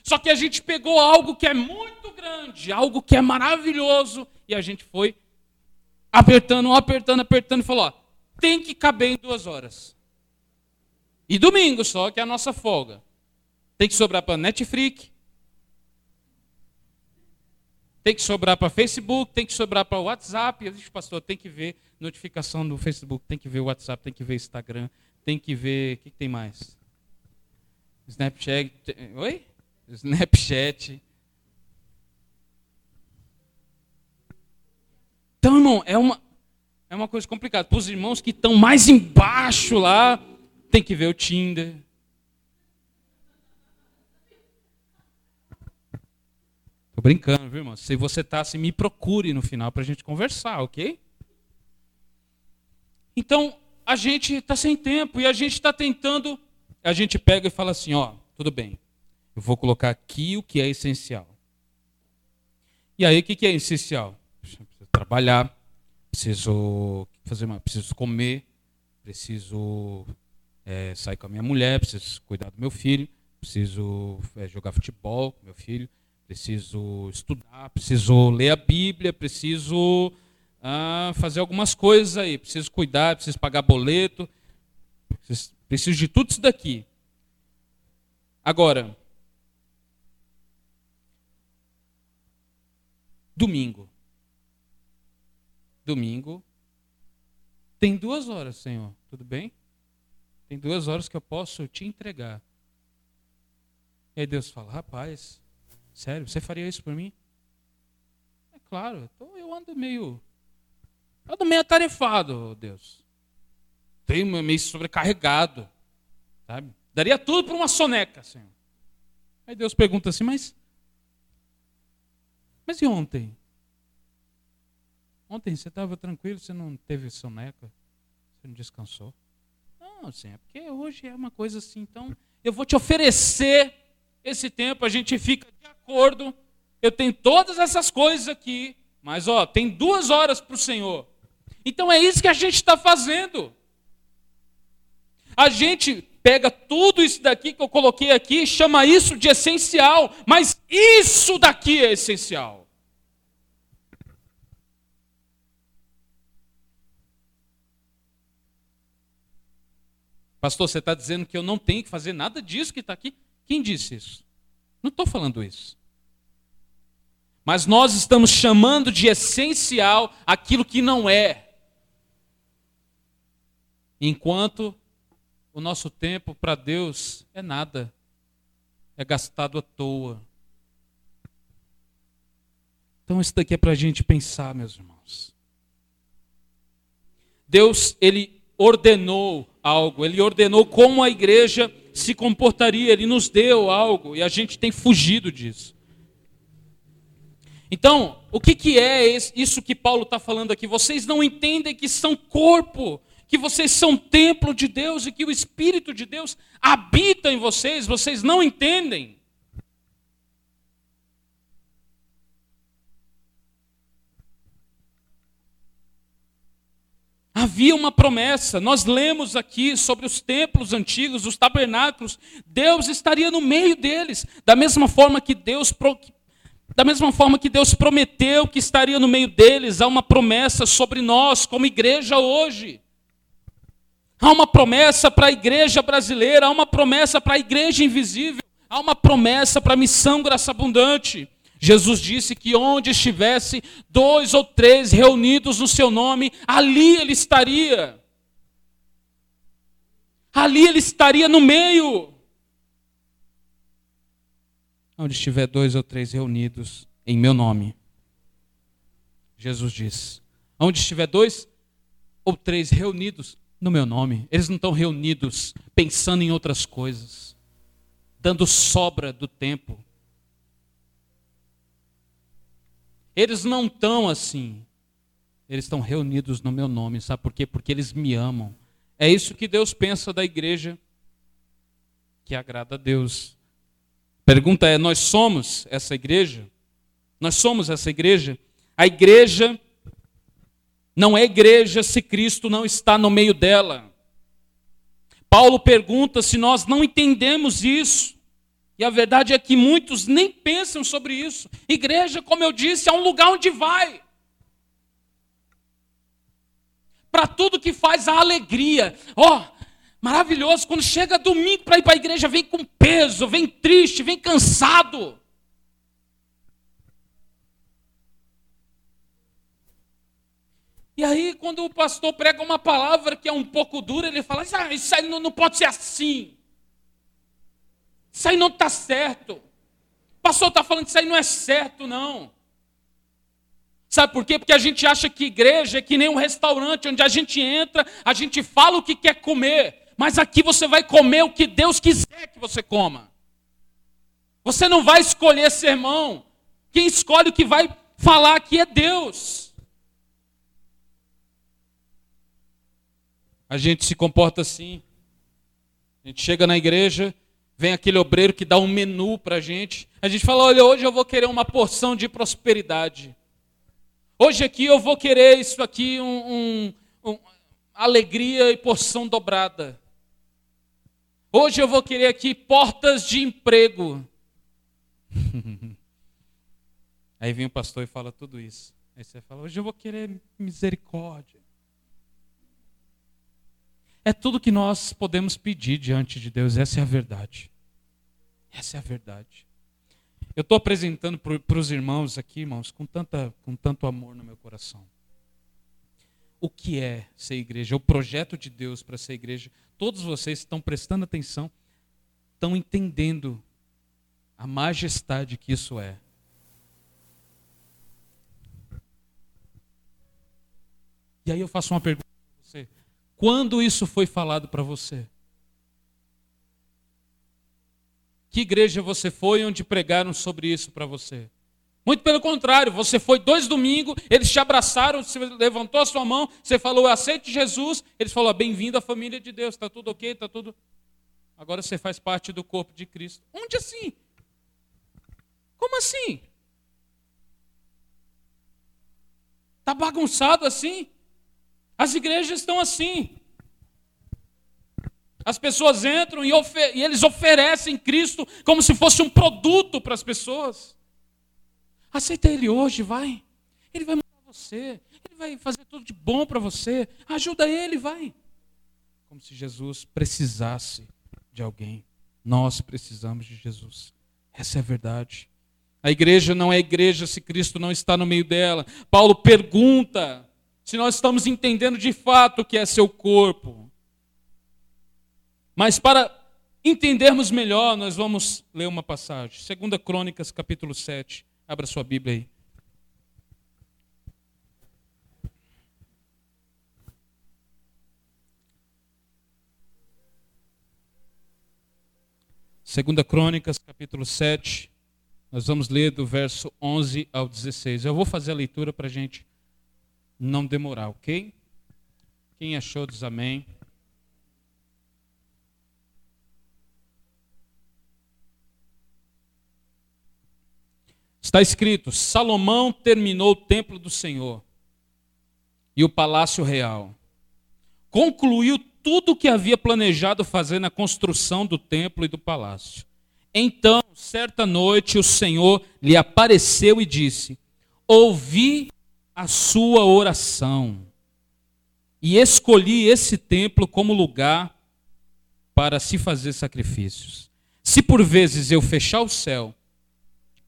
Só que a gente pegou algo que é muito grande, algo que é maravilhoso, e a gente foi apertando, apertando, apertando, e falou: ó, tem que caber em duas horas. E domingo só, que é a nossa folga. Tem que sobrar para Netflix, tem que sobrar para Facebook, tem que sobrar para WhatsApp. Eu disse, pastor, tem que ver notificação no Facebook, tem que ver WhatsApp, tem que ver Instagram, tem que ver. O que, que tem mais? Snapchat. Oi? Snapchat. Então, irmão, é uma, é uma coisa complicada. Para os irmãos que estão mais embaixo lá, tem que ver o Tinder, Tô brincando, viu, irmão? Se você tá assim, me procure no final para a gente conversar, ok? Então, a gente está sem tempo e a gente está tentando. A gente pega e fala assim: ó, tudo bem, eu vou colocar aqui o que é essencial. E aí, o que é essencial? Preciso trabalhar, preciso fazer uma, preciso comer, preciso é, sair com a minha mulher, preciso cuidar do meu filho, preciso é, jogar futebol com meu filho, preciso estudar, preciso ler a Bíblia, preciso ah, fazer algumas coisas aí, preciso cuidar, preciso pagar boleto, preciso, de tudo isso daqui. Agora, domingo. Domingo. Tem duas horas, Senhor, tudo bem? Tem duas horas que eu posso te entregar. E aí Deus fala, rapaz, Sério, você faria isso por mim? É claro, então eu ando meio. Eu ando meio atarefado, Deus. Tenho meio sobrecarregado. Sabe? Daria tudo por uma soneca, Senhor. Aí Deus pergunta assim, mas. Mas e ontem? Ontem você estava tranquilo, você não teve soneca? Você não descansou? Não, Senhor, é porque hoje é uma coisa assim, então eu vou te oferecer esse tempo, a gente fica de acordo. Eu tenho todas essas coisas aqui, mas ó, tem duas horas para o Senhor. Então é isso que a gente está fazendo. A gente pega tudo isso daqui que eu coloquei aqui, chama isso de essencial, mas isso daqui é essencial. Pastor, você está dizendo que eu não tenho que fazer nada disso que está aqui? Quem disse isso? Não estou falando isso. Mas nós estamos chamando de essencial aquilo que não é. Enquanto o nosso tempo para Deus é nada, é gastado à toa. Então isso daqui é para a gente pensar, meus irmãos. Deus, ele ordenou algo, ele ordenou como a igreja se comportaria, ele nos deu algo e a gente tem fugido disso. Então, o que, que é isso que Paulo está falando aqui? Vocês não entendem que são corpo, que vocês são templo de Deus e que o Espírito de Deus habita em vocês, vocês não entendem. Havia uma promessa, nós lemos aqui sobre os templos antigos, os tabernáculos, Deus estaria no meio deles, da mesma forma que Deus da mesma forma que Deus prometeu que estaria no meio deles, há uma promessa sobre nós como igreja hoje. Há uma promessa para a igreja brasileira, há uma promessa para a igreja invisível, há uma promessa para a missão graça abundante. Jesus disse que onde estivesse dois ou três reunidos no seu nome, ali ele estaria. Ali ele estaria no meio. Onde estiver dois ou três reunidos em meu nome. Jesus diz: Onde estiver dois ou três reunidos no meu nome. Eles não estão reunidos pensando em outras coisas, dando sobra do tempo. Eles não estão assim. Eles estão reunidos no meu nome, sabe por quê? Porque eles me amam. É isso que Deus pensa da igreja que agrada a Deus. Pergunta é: nós somos essa igreja? Nós somos essa igreja? A igreja não é igreja se Cristo não está no meio dela. Paulo pergunta se nós não entendemos isso. E a verdade é que muitos nem pensam sobre isso. Igreja, como eu disse, é um lugar onde vai. Para tudo que faz a alegria. Ó, oh, maravilhoso. Quando chega domingo para ir para a igreja, vem com peso, vem triste, vem cansado. E aí, quando o pastor prega uma palavra que é um pouco dura, ele fala: ah, Isso aí não, não pode ser assim. Isso aí não está certo. O pastor está falando que isso aí não é certo, não. Sabe por quê? Porque a gente acha que igreja é que nem um restaurante onde a gente entra, a gente fala o que quer comer, mas aqui você vai comer o que Deus quiser que você coma. Você não vai escolher sermão. Quem escolhe o que vai falar aqui é Deus. a gente se comporta assim. A gente chega na igreja, vem aquele obreiro que dá um menu para a gente. A gente fala: olha, hoje eu vou querer uma porção de prosperidade. Hoje aqui eu vou querer isso aqui, um, um, um alegria e porção dobrada. Hoje eu vou querer aqui portas de emprego. Aí vem o pastor e fala tudo isso. Aí você fala: hoje eu vou querer misericórdia. É tudo que nós podemos pedir diante de Deus, essa é a verdade. Essa é a verdade. Eu estou apresentando para os irmãos aqui, irmãos, com, tanta, com tanto amor no meu coração. O que é ser igreja? O projeto de Deus para ser igreja. Todos vocês estão prestando atenção, estão entendendo a majestade que isso é. E aí eu faço uma pergunta. Quando isso foi falado para você? Que igreja você foi onde pregaram sobre isso para você? Muito pelo contrário, você foi dois domingos, eles te abraçaram, você levantou a sua mão, você falou, aceite Jesus, eles falaram, bem-vindo à família de Deus, está tudo ok, está tudo. Agora você faz parte do corpo de Cristo. Onde assim? Como assim? Está bagunçado assim? As igrejas estão assim. As pessoas entram e, e, eles oferecem Cristo como se fosse um produto para as pessoas. Aceita Ele hoje, vai. Ele vai mudar você. Ele vai fazer tudo de bom para você. Ajuda Ele, vai. Como se Jesus precisasse de alguém. Nós precisamos de Jesus. Essa é a verdade. A igreja não é igreja se Cristo não está no meio dela. Paulo pergunta se nós estamos entendendo de fato o que é seu corpo. Mas para entendermos melhor, nós vamos ler uma passagem. 2 Crônicas, capítulo 7. Abra sua Bíblia aí. Segunda Crônicas, capítulo 7. Nós vamos ler do verso 11 ao 16. Eu vou fazer a leitura para a gente não demorar, ok? Quem achou diz amém. Está escrito: Salomão terminou o templo do Senhor e o palácio real. Concluiu tudo o que havia planejado fazer na construção do templo e do palácio. Então, certa noite, o Senhor lhe apareceu e disse: Ouvi a sua oração e escolhi esse templo como lugar para se fazer sacrifícios. Se por vezes eu fechar o céu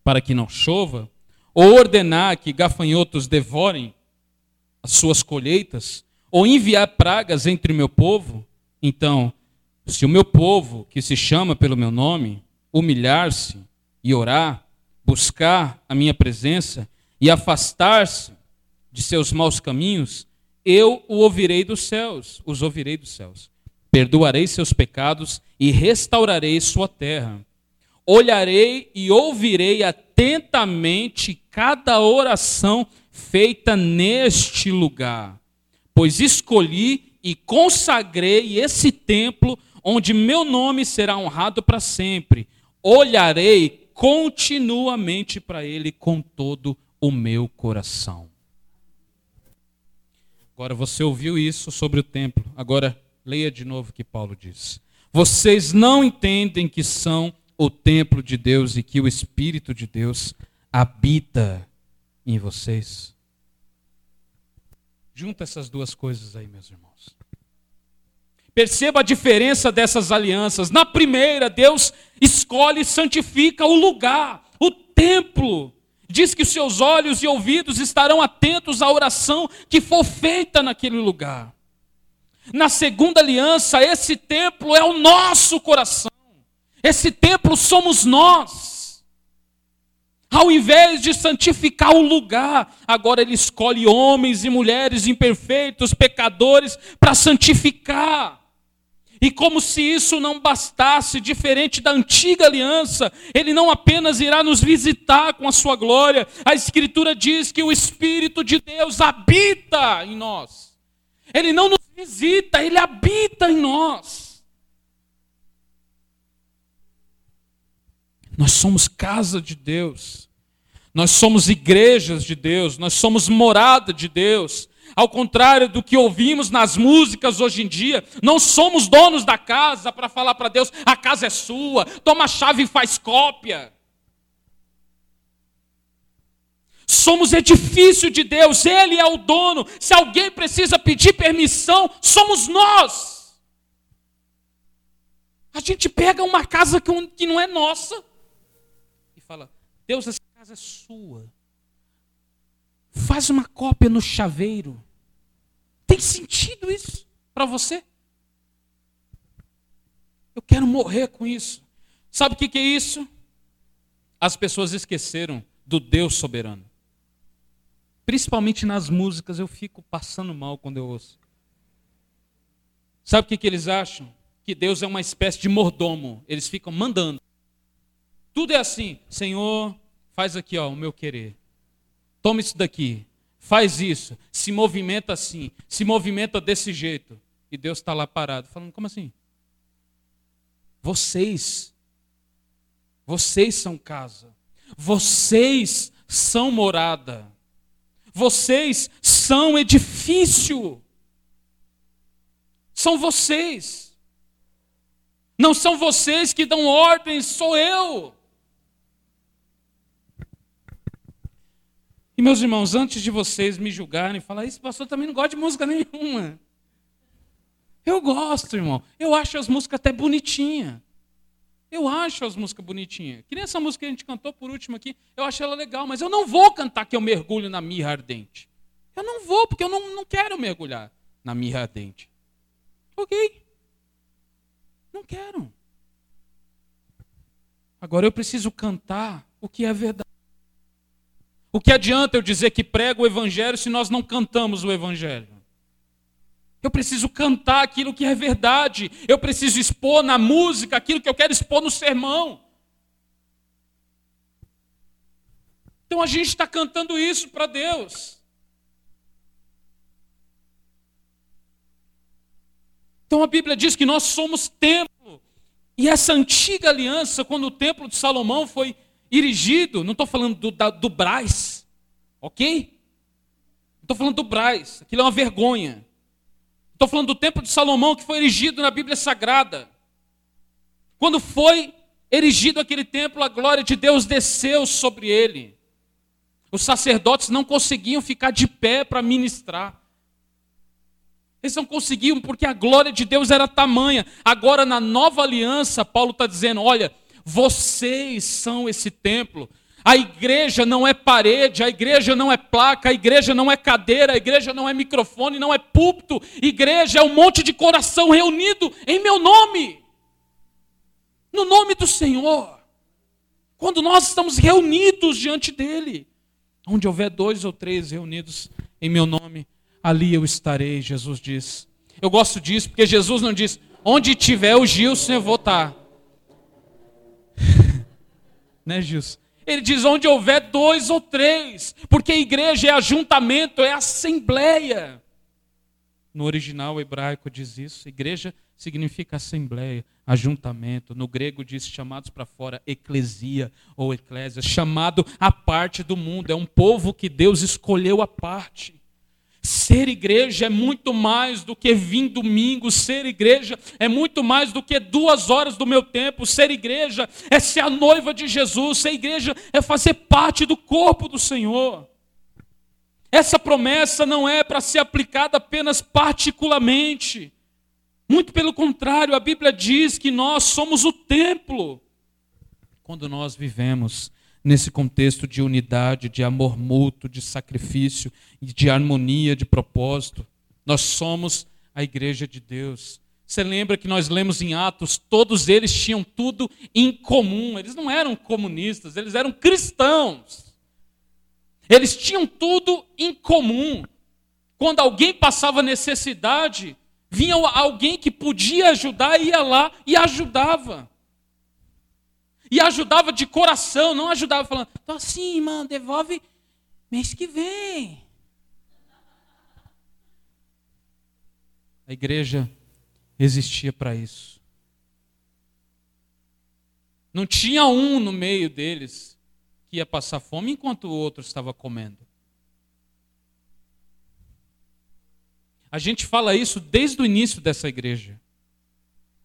para que não chova, ou ordenar que gafanhotos devorem as suas colheitas, ou enviar pragas entre o meu povo, então, se o meu povo, que se chama pelo meu nome, humilhar-se e orar, buscar a minha presença e afastar-se de seus maus caminhos, eu o ouvirei dos céus, os ouvirei dos céus. Perdoarei seus pecados e restaurarei sua terra. Olharei e ouvirei atentamente cada oração feita neste lugar, pois escolhi e consagrei esse templo onde meu nome será honrado para sempre. Olharei continuamente para ele com todo o meu coração. Agora você ouviu isso sobre o templo. Agora leia de novo o que Paulo diz. Vocês não entendem que são o templo de Deus e que o Espírito de Deus habita em vocês? Junta essas duas coisas aí, meus irmãos. Perceba a diferença dessas alianças. Na primeira, Deus escolhe e santifica o lugar, o templo. Diz que os seus olhos e ouvidos estarão atentos à oração que for feita naquele lugar. Na segunda aliança, esse templo é o nosso coração. Esse templo somos nós. Ao invés de santificar o lugar, agora ele escolhe homens e mulheres imperfeitos, pecadores, para santificar. E como se isso não bastasse, diferente da antiga aliança, ele não apenas irá nos visitar com a sua glória, a Escritura diz que o Espírito de Deus habita em nós. Ele não nos visita, ele habita em nós. Nós somos casa de Deus, nós somos igrejas de Deus, nós somos morada de Deus, ao contrário do que ouvimos nas músicas hoje em dia, não somos donos da casa para falar para Deus: a casa é sua, toma a chave e faz cópia. Somos edifício de Deus, Ele é o dono. Se alguém precisa pedir permissão, somos nós. A gente pega uma casa que não é nossa e fala: Deus, essa casa é sua. Faz uma cópia no chaveiro. Tem sentido isso para você? Eu quero morrer com isso. Sabe o que, que é isso? As pessoas esqueceram do Deus soberano. Principalmente nas músicas, eu fico passando mal quando eu ouço. Sabe o que, que eles acham? Que Deus é uma espécie de mordomo. Eles ficam mandando. Tudo é assim. Senhor, faz aqui ó, o meu querer. Toma isso daqui, faz isso, se movimenta assim, se movimenta desse jeito. E Deus está lá parado, falando: como assim? Vocês, vocês são casa, vocês são morada, vocês são edifício. São vocês. Não são vocês que dão ordens, sou eu. Meus irmãos, antes de vocês me julgarem e falar, esse pastor também não gosta de música nenhuma. Eu gosto, irmão. Eu acho as músicas até bonitinhas. Eu acho as músicas bonitinhas. Que nem essa música que a gente cantou por último aqui, eu acho ela legal, mas eu não vou cantar que eu mergulho na mirra ardente. Eu não vou, porque eu não, não quero mergulhar na mirra ardente. Ok? Não quero. Agora eu preciso cantar o que é verdade. O que adianta eu dizer que prego o Evangelho se nós não cantamos o Evangelho? Eu preciso cantar aquilo que é verdade. Eu preciso expor na música aquilo que eu quero expor no sermão. Então a gente está cantando isso para Deus. Então a Bíblia diz que nós somos templo. E essa antiga aliança, quando o templo de Salomão foi erigido, não estou falando do, da, do Braz, ok? Estou falando do Braz, aquilo é uma vergonha. Estou falando do templo de Salomão que foi erigido na Bíblia Sagrada. Quando foi erigido aquele templo, a glória de Deus desceu sobre ele. Os sacerdotes não conseguiam ficar de pé para ministrar. Eles não conseguiam porque a glória de Deus era tamanha. Agora, na nova aliança, Paulo está dizendo: olha, vocês são esse templo. A igreja não é parede, a igreja não é placa, a igreja não é cadeira, a igreja não é microfone, não é púlpito. Igreja é um monte de coração reunido em meu nome. No nome do Senhor. Quando nós estamos reunidos diante dele. Onde houver dois ou três reunidos em meu nome, ali eu estarei, Jesus diz. Eu gosto disso porque Jesus não diz, onde tiver o Gilson eu vou estar. Né, Gilson? Ele diz onde houver dois ou três, porque a igreja é ajuntamento, é assembleia. No original hebraico diz isso. Igreja significa assembleia, ajuntamento. No grego diz chamados para fora, eclesia ou eclésia, chamado à parte do mundo. É um povo que Deus escolheu à parte. Ser igreja é muito mais do que vir domingo, ser igreja é muito mais do que duas horas do meu tempo. Ser igreja é ser a noiva de Jesus, ser igreja é fazer parte do corpo do Senhor. Essa promessa não é para ser aplicada apenas particularmente. Muito pelo contrário, a Bíblia diz que nós somos o templo quando nós vivemos nesse contexto de unidade, de amor mútuo, de sacrifício, de harmonia, de propósito. Nós somos a igreja de Deus. Você lembra que nós lemos em Atos, todos eles tinham tudo em comum. Eles não eram comunistas, eles eram cristãos. Eles tinham tudo em comum. Quando alguém passava necessidade, vinha alguém que podia ajudar, ia lá e ajudava. E ajudava de coração, não ajudava falando, tô assim, irmã, devolve mês que vem. A igreja existia para isso. Não tinha um no meio deles que ia passar fome enquanto o outro estava comendo. A gente fala isso desde o início dessa igreja.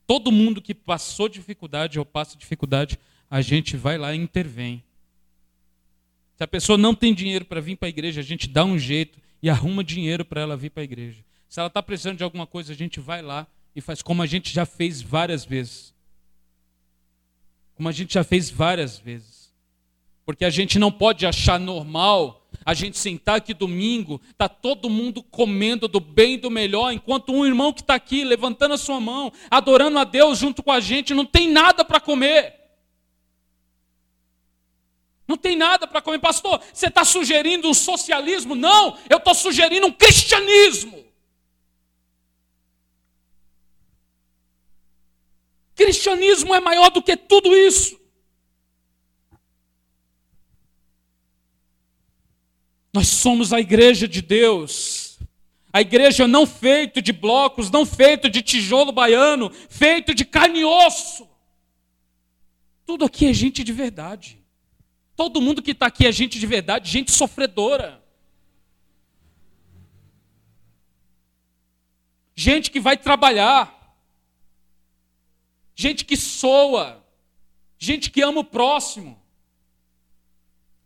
Todo mundo que passou dificuldade ou passa dificuldade a gente vai lá e intervém. Se a pessoa não tem dinheiro para vir para a igreja, a gente dá um jeito e arruma dinheiro para ela vir para a igreja. Se ela está precisando de alguma coisa, a gente vai lá e faz como a gente já fez várias vezes. Como a gente já fez várias vezes. Porque a gente não pode achar normal a gente sentar aqui domingo, tá todo mundo comendo do bem e do melhor, enquanto um irmão que está aqui levantando a sua mão, adorando a Deus junto com a gente, não tem nada para comer. Não tem nada para comer. Pastor, você está sugerindo um socialismo? Não, eu estou sugerindo um cristianismo. Cristianismo é maior do que tudo isso. Nós somos a igreja de Deus. A igreja não feito de blocos, não feito de tijolo baiano, feito de carne e osso. Tudo aqui é gente de verdade. Todo mundo que está aqui é gente de verdade, gente sofredora. Gente que vai trabalhar. Gente que soa. Gente que ama o próximo.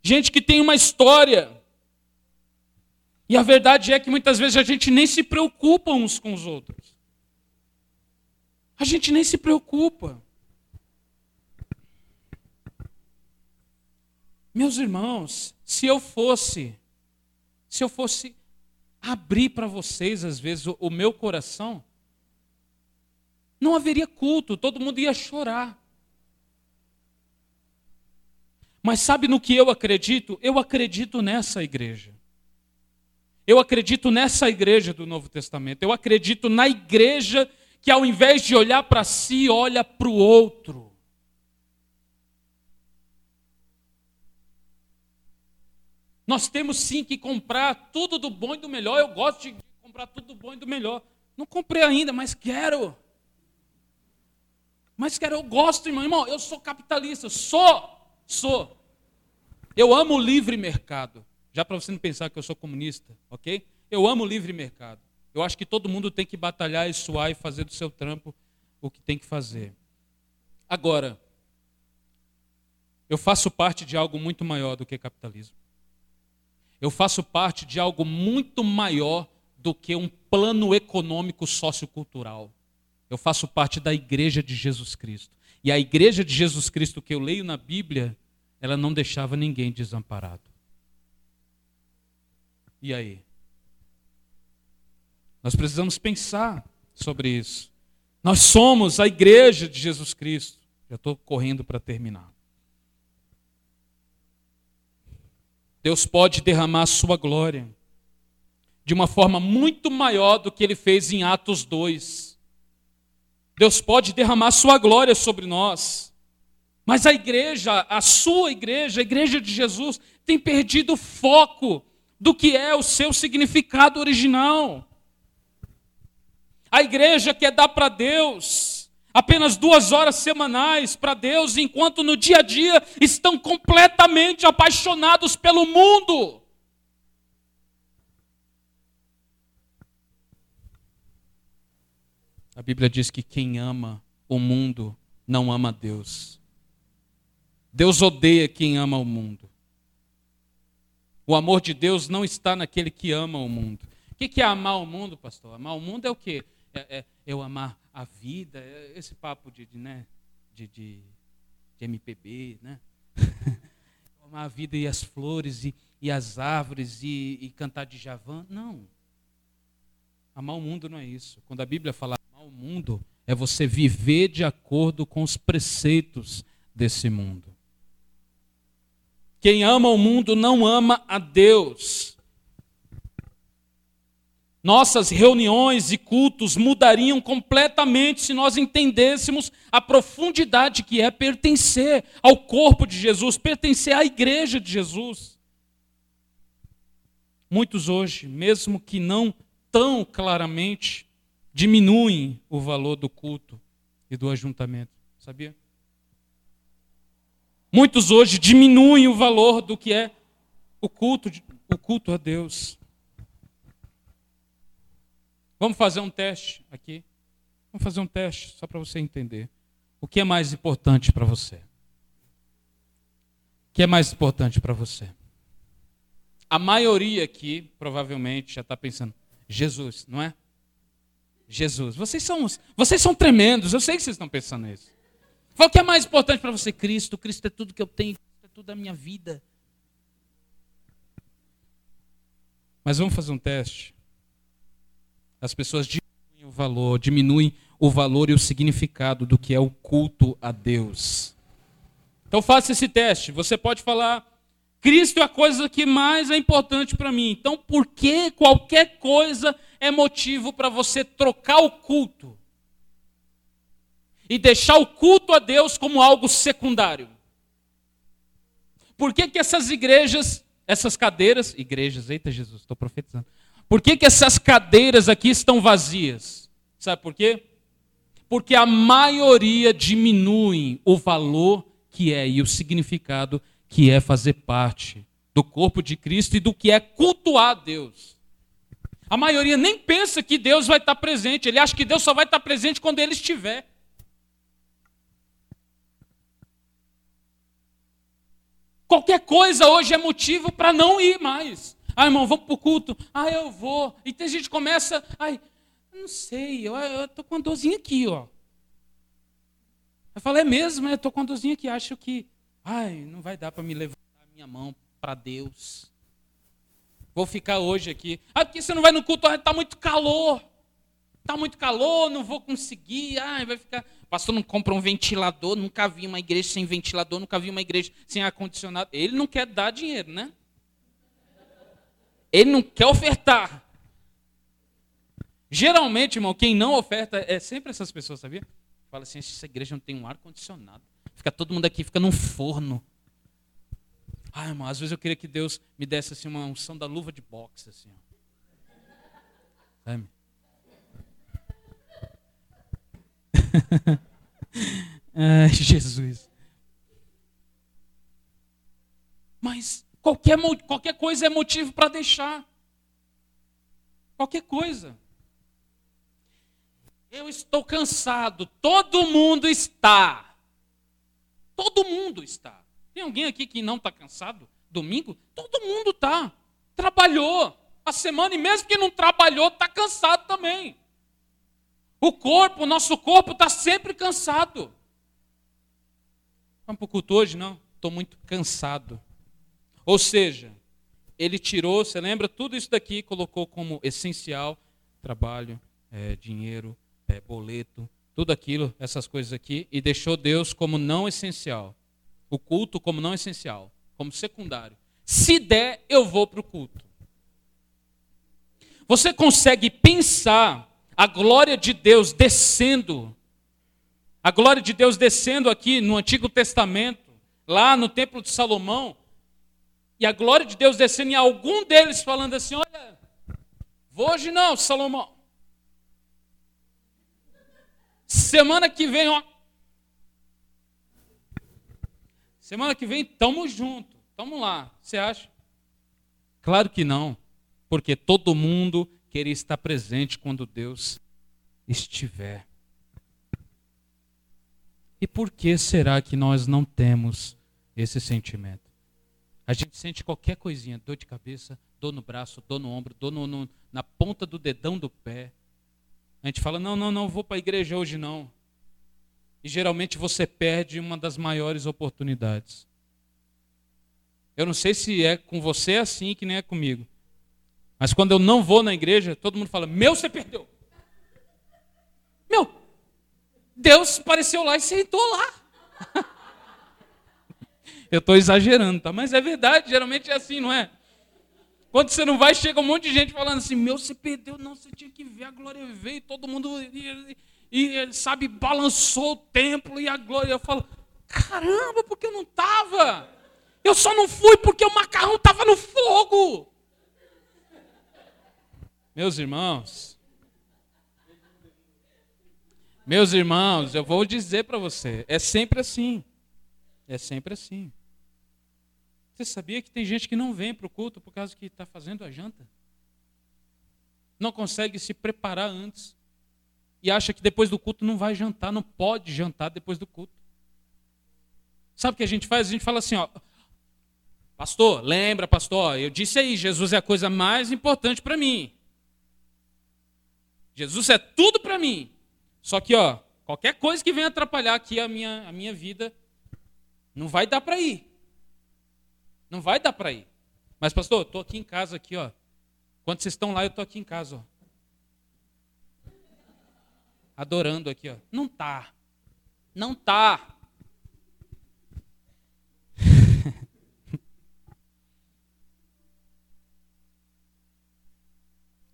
Gente que tem uma história. E a verdade é que muitas vezes a gente nem se preocupa uns com os outros. A gente nem se preocupa. Meus irmãos, se eu fosse, se eu fosse abrir para vocês, às vezes, o, o meu coração, não haveria culto, todo mundo ia chorar. Mas sabe no que eu acredito? Eu acredito nessa igreja. Eu acredito nessa igreja do Novo Testamento. Eu acredito na igreja que, ao invés de olhar para si, olha para o outro. Nós temos sim que comprar tudo do bom e do melhor. Eu gosto de comprar tudo do bom e do melhor. Não comprei ainda, mas quero. Mas quero, eu gosto, irmão. Irmão, eu sou capitalista. Sou. Sou. Eu amo o livre mercado. Já para você não pensar que eu sou comunista, ok? Eu amo o livre mercado. Eu acho que todo mundo tem que batalhar e suar e fazer do seu trampo o que tem que fazer. Agora, eu faço parte de algo muito maior do que capitalismo. Eu faço parte de algo muito maior do que um plano econômico sociocultural. Eu faço parte da igreja de Jesus Cristo. E a igreja de Jesus Cristo que eu leio na Bíblia, ela não deixava ninguém desamparado. E aí? Nós precisamos pensar sobre isso. Nós somos a igreja de Jesus Cristo. Já estou correndo para terminar. Deus pode derramar a sua glória de uma forma muito maior do que ele fez em Atos 2. Deus pode derramar sua glória sobre nós. Mas a igreja, a sua igreja, a igreja de Jesus, tem perdido o foco do que é o seu significado original. A igreja quer dar para Deus apenas duas horas semanais para Deus, enquanto no dia a dia estão completamente apaixonados pelo mundo. A Bíblia diz que quem ama o mundo não ama Deus. Deus odeia quem ama o mundo. O amor de Deus não está naquele que ama o mundo. O que é amar o mundo, pastor? Amar o mundo é o quê? é, é, eu amar a vida, é esse papo de, de né, de, de, de, MPB, né? amar a vida e as flores e, e as árvores e, e cantar de Javan. Não. Amar o mundo não é isso. Quando a Bíblia fala amar o mundo, é você viver de acordo com os preceitos desse mundo. Quem ama o mundo não ama a Deus. Nossas reuniões e cultos mudariam completamente se nós entendêssemos a profundidade que é pertencer ao corpo de Jesus, pertencer à igreja de Jesus. Muitos hoje, mesmo que não tão claramente, diminuem o valor do culto e do ajuntamento. Sabia? Muitos hoje diminuem o valor do que é o culto, o culto a Deus. Vamos fazer um teste aqui. Vamos fazer um teste só para você entender. O que é mais importante para você? O que é mais importante para você? A maioria aqui provavelmente já está pensando, Jesus, não é? Jesus. Vocês são, vocês são tremendos, eu sei que vocês estão pensando nisso. O que é mais importante para você? Cristo. Cristo é tudo que eu tenho, Cristo é tudo a minha vida. Mas vamos fazer um teste. As pessoas diminuem o valor, diminuem o valor e o significado do que é o culto a Deus. Então faça esse teste. Você pode falar: Cristo é a coisa que mais é importante para mim. Então, por que qualquer coisa é motivo para você trocar o culto e deixar o culto a Deus como algo secundário? Por que, que essas igrejas, essas cadeiras, igrejas, eita Jesus, estou profetizando. Por que, que essas cadeiras aqui estão vazias? Sabe por quê? Porque a maioria diminui o valor que é e o significado que é fazer parte do corpo de Cristo e do que é cultuar Deus. A maioria nem pensa que Deus vai estar presente, ele acha que Deus só vai estar presente quando ele estiver. Qualquer coisa hoje é motivo para não ir mais. Ah, irmão, vamos para o culto. Ah, eu vou. E tem gente que começa, ai, não sei, eu estou com uma dorzinha aqui, ó. Eu falei, é mesmo, eu estou com uma dorzinha aqui, acho que, ai, não vai dar para me levantar a minha mão para Deus. Vou ficar hoje aqui. Ah, porque você não vai no culto, está muito calor. Está muito calor, não vou conseguir. Ah, vai ficar. pastor não compra um ventilador. Nunca vi uma igreja sem ventilador, nunca vi uma igreja sem ar-condicionado. Ele não quer dar dinheiro, né? Ele não quer ofertar. Geralmente, irmão, quem não oferta é sempre essas pessoas, sabia? Fala assim, essa igreja não tem um ar-condicionado. Fica todo mundo aqui, fica num forno. Ai, irmão, às vezes eu queria que Deus me desse assim, uma unção da luva de boxe, assim. Sabe? Ai, Jesus. Mas qualquer, qualquer coisa é motivo para deixar. Qualquer coisa. Eu estou cansado. Todo mundo está. Todo mundo está. Tem alguém aqui que não está cansado? Domingo? Todo mundo está. Trabalhou a semana e mesmo que não trabalhou, está cansado também. O corpo, o nosso corpo está sempre cansado. Vamos para o culto hoje? Não, estou muito cansado. Ou seja, ele tirou, você lembra, tudo isso daqui colocou como essencial: trabalho, é, dinheiro, é, boleto, tudo aquilo, essas coisas aqui, e deixou Deus como não essencial. O culto como não essencial, como secundário. Se der, eu vou para o culto. Você consegue pensar a glória de Deus descendo, a glória de Deus descendo aqui no Antigo Testamento, lá no Templo de Salomão, e a glória de Deus descendo em algum deles falando assim: Olha, hoje não, Salomão. Semana que vem, ó. Semana que vem, tamo junto. Tamo lá. Você acha? Claro que não. Porque todo mundo queria estar presente quando Deus estiver. E por que será que nós não temos esse sentimento? A gente sente qualquer coisinha, dor de cabeça, dor no braço, dor no ombro, dor no, no, na ponta do dedão do pé. A gente fala: não, não, não vou para a igreja hoje não. E geralmente você perde uma das maiores oportunidades. Eu não sei se é com você assim que nem é comigo. Mas quando eu não vou na igreja, todo mundo fala: Meu, você perdeu. Meu, Deus apareceu lá e sentou lá. Eu estou exagerando, tá? Mas é verdade, geralmente é assim, não é? Quando você não vai, chega um monte de gente falando assim: Meu, você perdeu, não, você tinha que ver, a glória veio, todo mundo, e, e sabe, balançou o templo e a glória. Eu falo: Caramba, porque eu não estava? Eu só não fui porque o macarrão estava no fogo. Meus irmãos, meus irmãos, eu vou dizer para você, é sempre assim. É sempre assim. Você sabia que tem gente que não vem para o culto por causa que está fazendo a janta? Não consegue se preparar antes. E acha que depois do culto não vai jantar, não pode jantar depois do culto. Sabe o que a gente faz? A gente fala assim, ó, pastor, lembra, pastor, eu disse aí, Jesus é a coisa mais importante para mim. Jesus é tudo para mim. Só que, ó, qualquer coisa que venha atrapalhar aqui a minha, a minha vida, não vai dar para ir. Não vai dar para ir. Mas, pastor, estou aqui em casa, aqui, ó. Quando vocês estão lá, eu estou aqui em casa, ó. Adorando aqui, ó. Não tá. Não tá.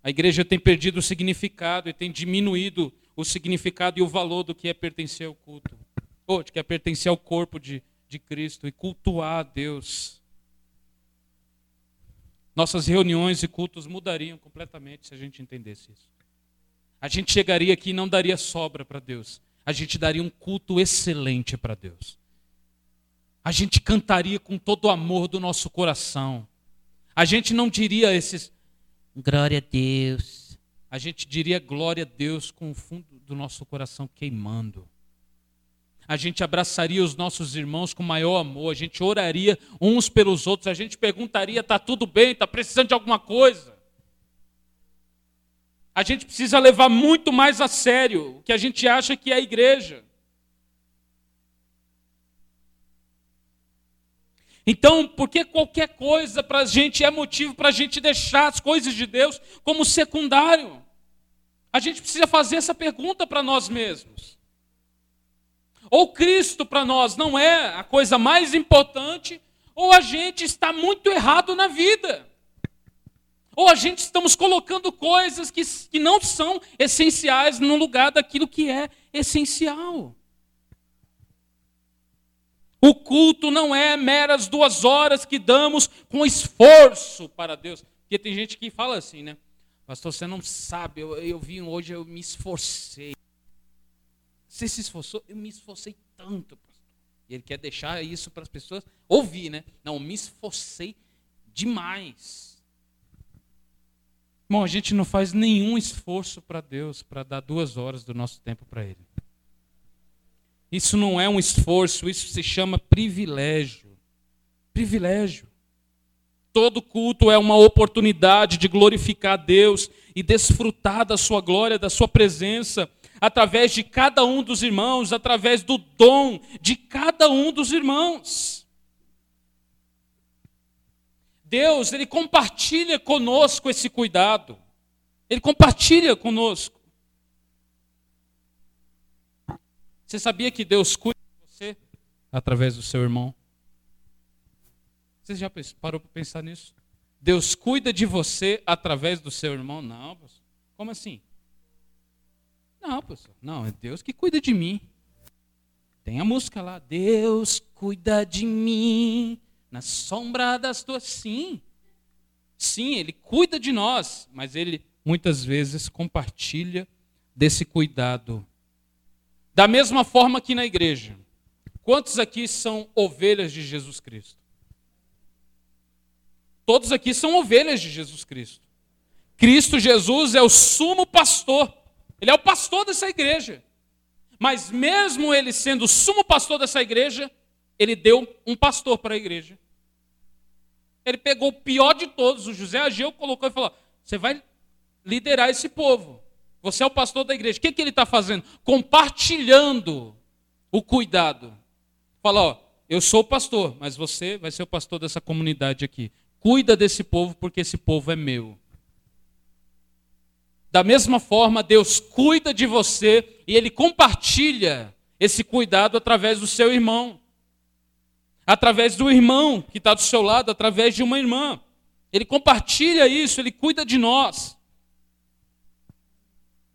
A igreja tem perdido o significado e tem diminuído o significado e o valor do que é pertencer ao culto. Ou de que é pertencer ao corpo de, de Cristo e cultuar a Deus. Nossas reuniões e cultos mudariam completamente se a gente entendesse isso. A gente chegaria aqui e não daria sobra para Deus. A gente daria um culto excelente para Deus. A gente cantaria com todo o amor do nosso coração. A gente não diria esses glória a Deus. A gente diria glória a Deus com o fundo do nosso coração queimando a gente abraçaria os nossos irmãos com maior amor, a gente oraria uns pelos outros, a gente perguntaria: está tudo bem, está precisando de alguma coisa? A gente precisa levar muito mais a sério o que a gente acha que é a igreja. Então, porque qualquer coisa para a gente é motivo para a gente deixar as coisas de Deus como secundário? A gente precisa fazer essa pergunta para nós mesmos. Ou Cristo para nós não é a coisa mais importante, ou a gente está muito errado na vida. Ou a gente estamos colocando coisas que, que não são essenciais no lugar daquilo que é essencial. O culto não é meras duas horas que damos com esforço para Deus. Porque tem gente que fala assim, né? Pastor, você não sabe, eu, eu vim hoje, eu me esforcei. Você se esforçou? Eu me esforcei tanto, pastor. E ele quer deixar isso para as pessoas ouvir, né? Não, me esforcei demais. Bom, a gente não faz nenhum esforço para Deus para dar duas horas do nosso tempo para Ele. Isso não é um esforço, isso se chama privilégio. Privilégio. Todo culto é uma oportunidade de glorificar Deus e desfrutar da sua glória, da sua presença, através de cada um dos irmãos, através do dom de cada um dos irmãos. Deus, ele compartilha conosco esse cuidado. Ele compartilha conosco. Você sabia que Deus cuida de você através do seu irmão? Você já parou para pensar nisso? Deus cuida de você através do seu irmão? Não. Como assim? Não, pastor. Não, é Deus que cuida de mim. Tem a música lá. Deus cuida de mim na sombra das tuas. Sim. Sim, Ele cuida de nós, mas Ele muitas vezes compartilha desse cuidado da mesma forma que na igreja. Quantos aqui são ovelhas de Jesus Cristo? Todos aqui são ovelhas de Jesus Cristo. Cristo Jesus é o sumo pastor. Ele é o pastor dessa igreja. Mas mesmo ele sendo o sumo pastor dessa igreja, ele deu um pastor para a igreja. Ele pegou o pior de todos, o José Ageu colocou e falou: Você vai liderar esse povo. Você é o pastor da igreja. O que, que ele está fazendo? Compartilhando o cuidado. Fala, ó, eu sou o pastor, mas você vai ser o pastor dessa comunidade aqui. Cuida desse povo, porque esse povo é meu. Da mesma forma, Deus cuida de você e Ele compartilha esse cuidado através do seu irmão. Através do irmão que está do seu lado, através de uma irmã. Ele compartilha isso, ele cuida de nós.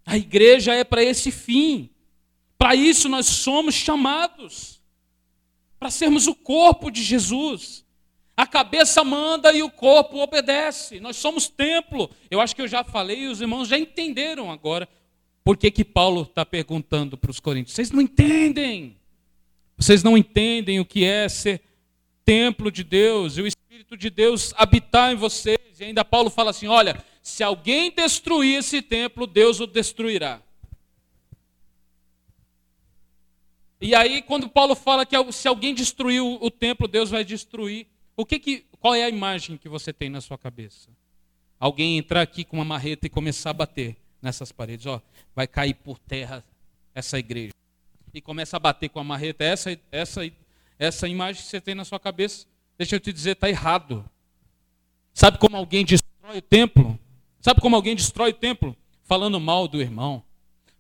A igreja é para esse fim. Para isso nós somos chamados. Para sermos o corpo de Jesus. A cabeça manda e o corpo obedece. Nós somos templo. Eu acho que eu já falei e os irmãos já entenderam agora por que, que Paulo está perguntando para os coríntios. Vocês não entendem. Vocês não entendem o que é ser templo de Deus e o Espírito de Deus habitar em vocês. E ainda Paulo fala assim: olha, se alguém destruir esse templo, Deus o destruirá. E aí, quando Paulo fala que se alguém destruir o templo, Deus vai destruir. O que que, qual é a imagem que você tem na sua cabeça? Alguém entrar aqui com uma marreta e começar a bater nessas paredes, ó, vai cair por terra essa igreja. E começa a bater com a marreta, essa, essa, essa imagem que você tem na sua cabeça, deixa eu te dizer, está errado. Sabe como alguém destrói o templo? Sabe como alguém destrói o templo? Falando mal do irmão,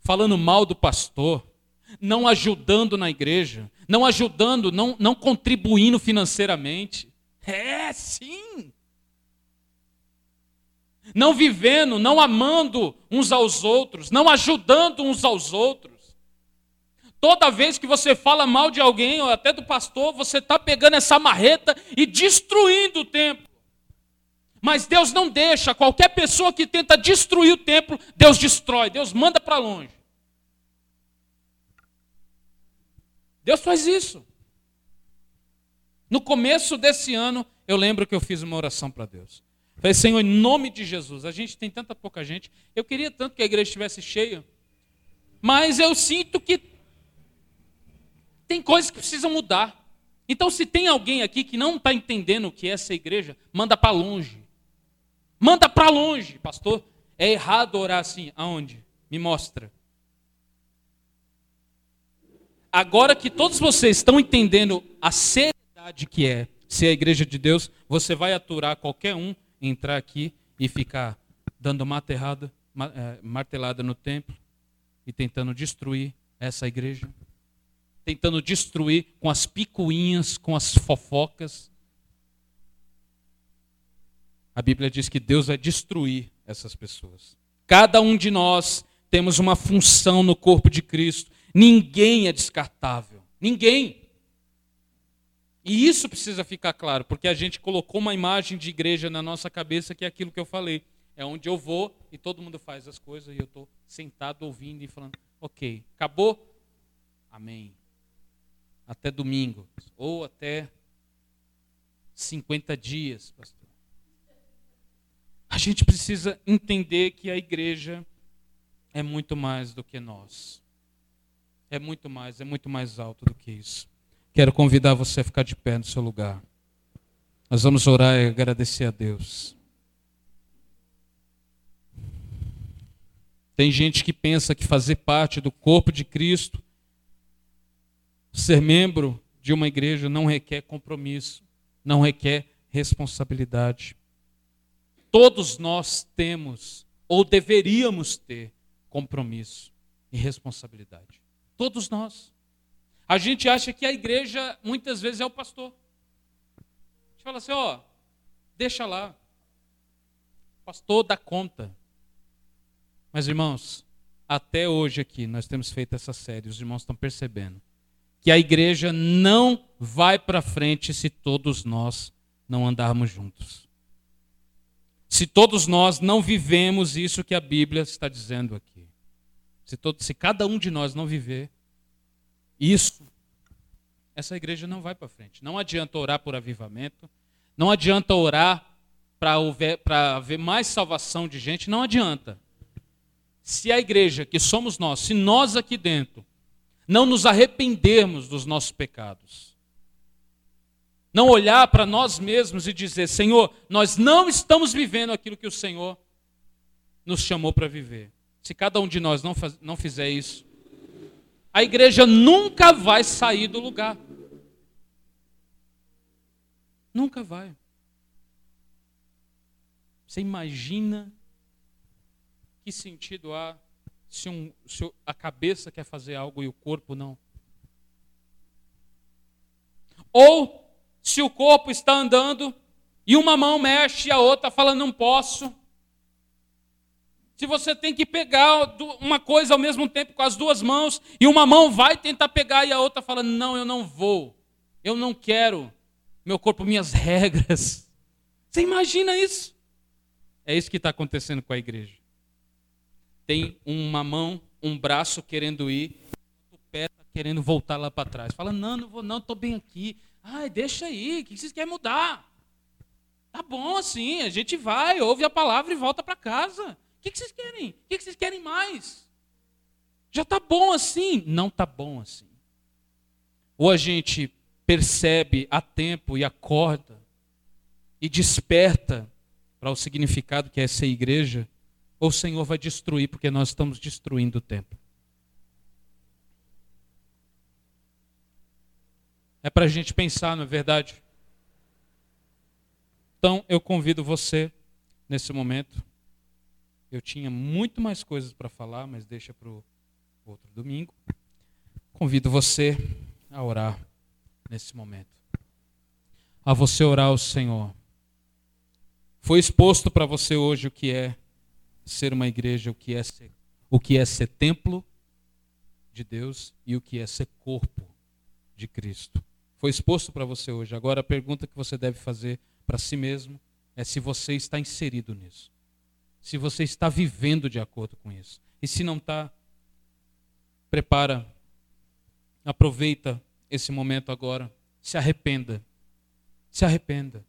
falando mal do pastor, não ajudando na igreja, não ajudando, não, não contribuindo financeiramente. É, sim. Não vivendo, não amando uns aos outros, não ajudando uns aos outros. Toda vez que você fala mal de alguém, ou até do pastor, você está pegando essa marreta e destruindo o templo. Mas Deus não deixa, qualquer pessoa que tenta destruir o templo, Deus destrói, Deus manda para longe. Deus faz isso. No começo desse ano, eu lembro que eu fiz uma oração para Deus. Falei, Senhor, em nome de Jesus, a gente tem tanta pouca gente, eu queria tanto que a igreja estivesse cheia, mas eu sinto que tem coisas que precisam mudar. Então, se tem alguém aqui que não está entendendo o que é essa igreja, manda para longe. Manda para longe, pastor. É errado orar assim. Aonde? Me mostra. Agora que todos vocês estão entendendo a seriedade que é ser a igreja de Deus, você vai aturar qualquer um entrar aqui e ficar dando martelada, é, martelada no templo e tentando destruir essa igreja. Tentando destruir com as picuinhas, com as fofocas. a Bíblia diz que Deus vai destruir essas pessoas. Cada um de nós temos uma função no corpo de Cristo. Ninguém é descartável. Ninguém. E isso precisa ficar claro, porque a gente colocou uma imagem de igreja na nossa cabeça que é aquilo que eu falei. É onde eu vou e todo mundo faz as coisas e eu estou sentado ouvindo e falando, ok, acabou? Amém. Até domingo. Ou até 50 dias, pastor. A gente precisa entender que a igreja é muito mais do que nós. É muito mais, é muito mais alto do que isso. Quero convidar você a ficar de pé no seu lugar. Nós vamos orar e agradecer a Deus. Tem gente que pensa que fazer parte do corpo de Cristo, ser membro de uma igreja, não requer compromisso, não requer responsabilidade. Todos nós temos, ou deveríamos ter, compromisso e responsabilidade. Todos nós. A gente acha que a igreja muitas vezes é o pastor. A gente fala assim, ó, deixa lá. Pastor dá conta. Mas irmãos, até hoje aqui nós temos feito essa série, os irmãos estão percebendo que a igreja não vai para frente se todos nós não andarmos juntos. Se todos nós não vivemos isso que a Bíblia está dizendo aqui. Se, todo, se cada um de nós não viver isso, essa igreja não vai para frente. Não adianta orar por avivamento, não adianta orar para haver mais salvação de gente, não adianta. Se a igreja que somos nós, se nós aqui dentro, não nos arrependermos dos nossos pecados, não olhar para nós mesmos e dizer: Senhor, nós não estamos vivendo aquilo que o Senhor nos chamou para viver. Se cada um de nós não, faz, não fizer isso, a igreja nunca vai sair do lugar. Nunca vai. Você imagina que sentido há se, um, se a cabeça quer fazer algo e o corpo não? Ou se o corpo está andando e uma mão mexe e a outra fala não posso. Se você tem que pegar uma coisa ao mesmo tempo com as duas mãos, e uma mão vai tentar pegar e a outra fala: Não, eu não vou, eu não quero, meu corpo, minhas regras. Você imagina isso? É isso que está acontecendo com a igreja. Tem uma mão, um braço querendo ir, o pé está querendo voltar lá para trás. Fala: Não, não vou, não, estou bem aqui. Ai, deixa aí, o que vocês querem mudar? Tá bom assim, a gente vai, ouve a palavra e volta para casa que, que vocês querem? O que, que vocês querem mais? Já está bom assim? Não está bom assim. Ou a gente percebe a tempo e acorda e desperta para o significado que é ser igreja, ou o Senhor vai destruir, porque nós estamos destruindo o templo. É para a gente pensar, não é verdade? Então eu convido você, nesse momento, eu tinha muito mais coisas para falar, mas deixa para o outro domingo. Convido você a orar nesse momento. A você orar ao Senhor. Foi exposto para você hoje o que é ser uma igreja, o que é ser, o que é ser templo de Deus e o que é ser corpo de Cristo. Foi exposto para você hoje. Agora a pergunta que você deve fazer para si mesmo é se você está inserido nisso se você está vivendo de acordo com isso. E se não está, prepara, aproveita esse momento agora, se arrependa. Se arrependa.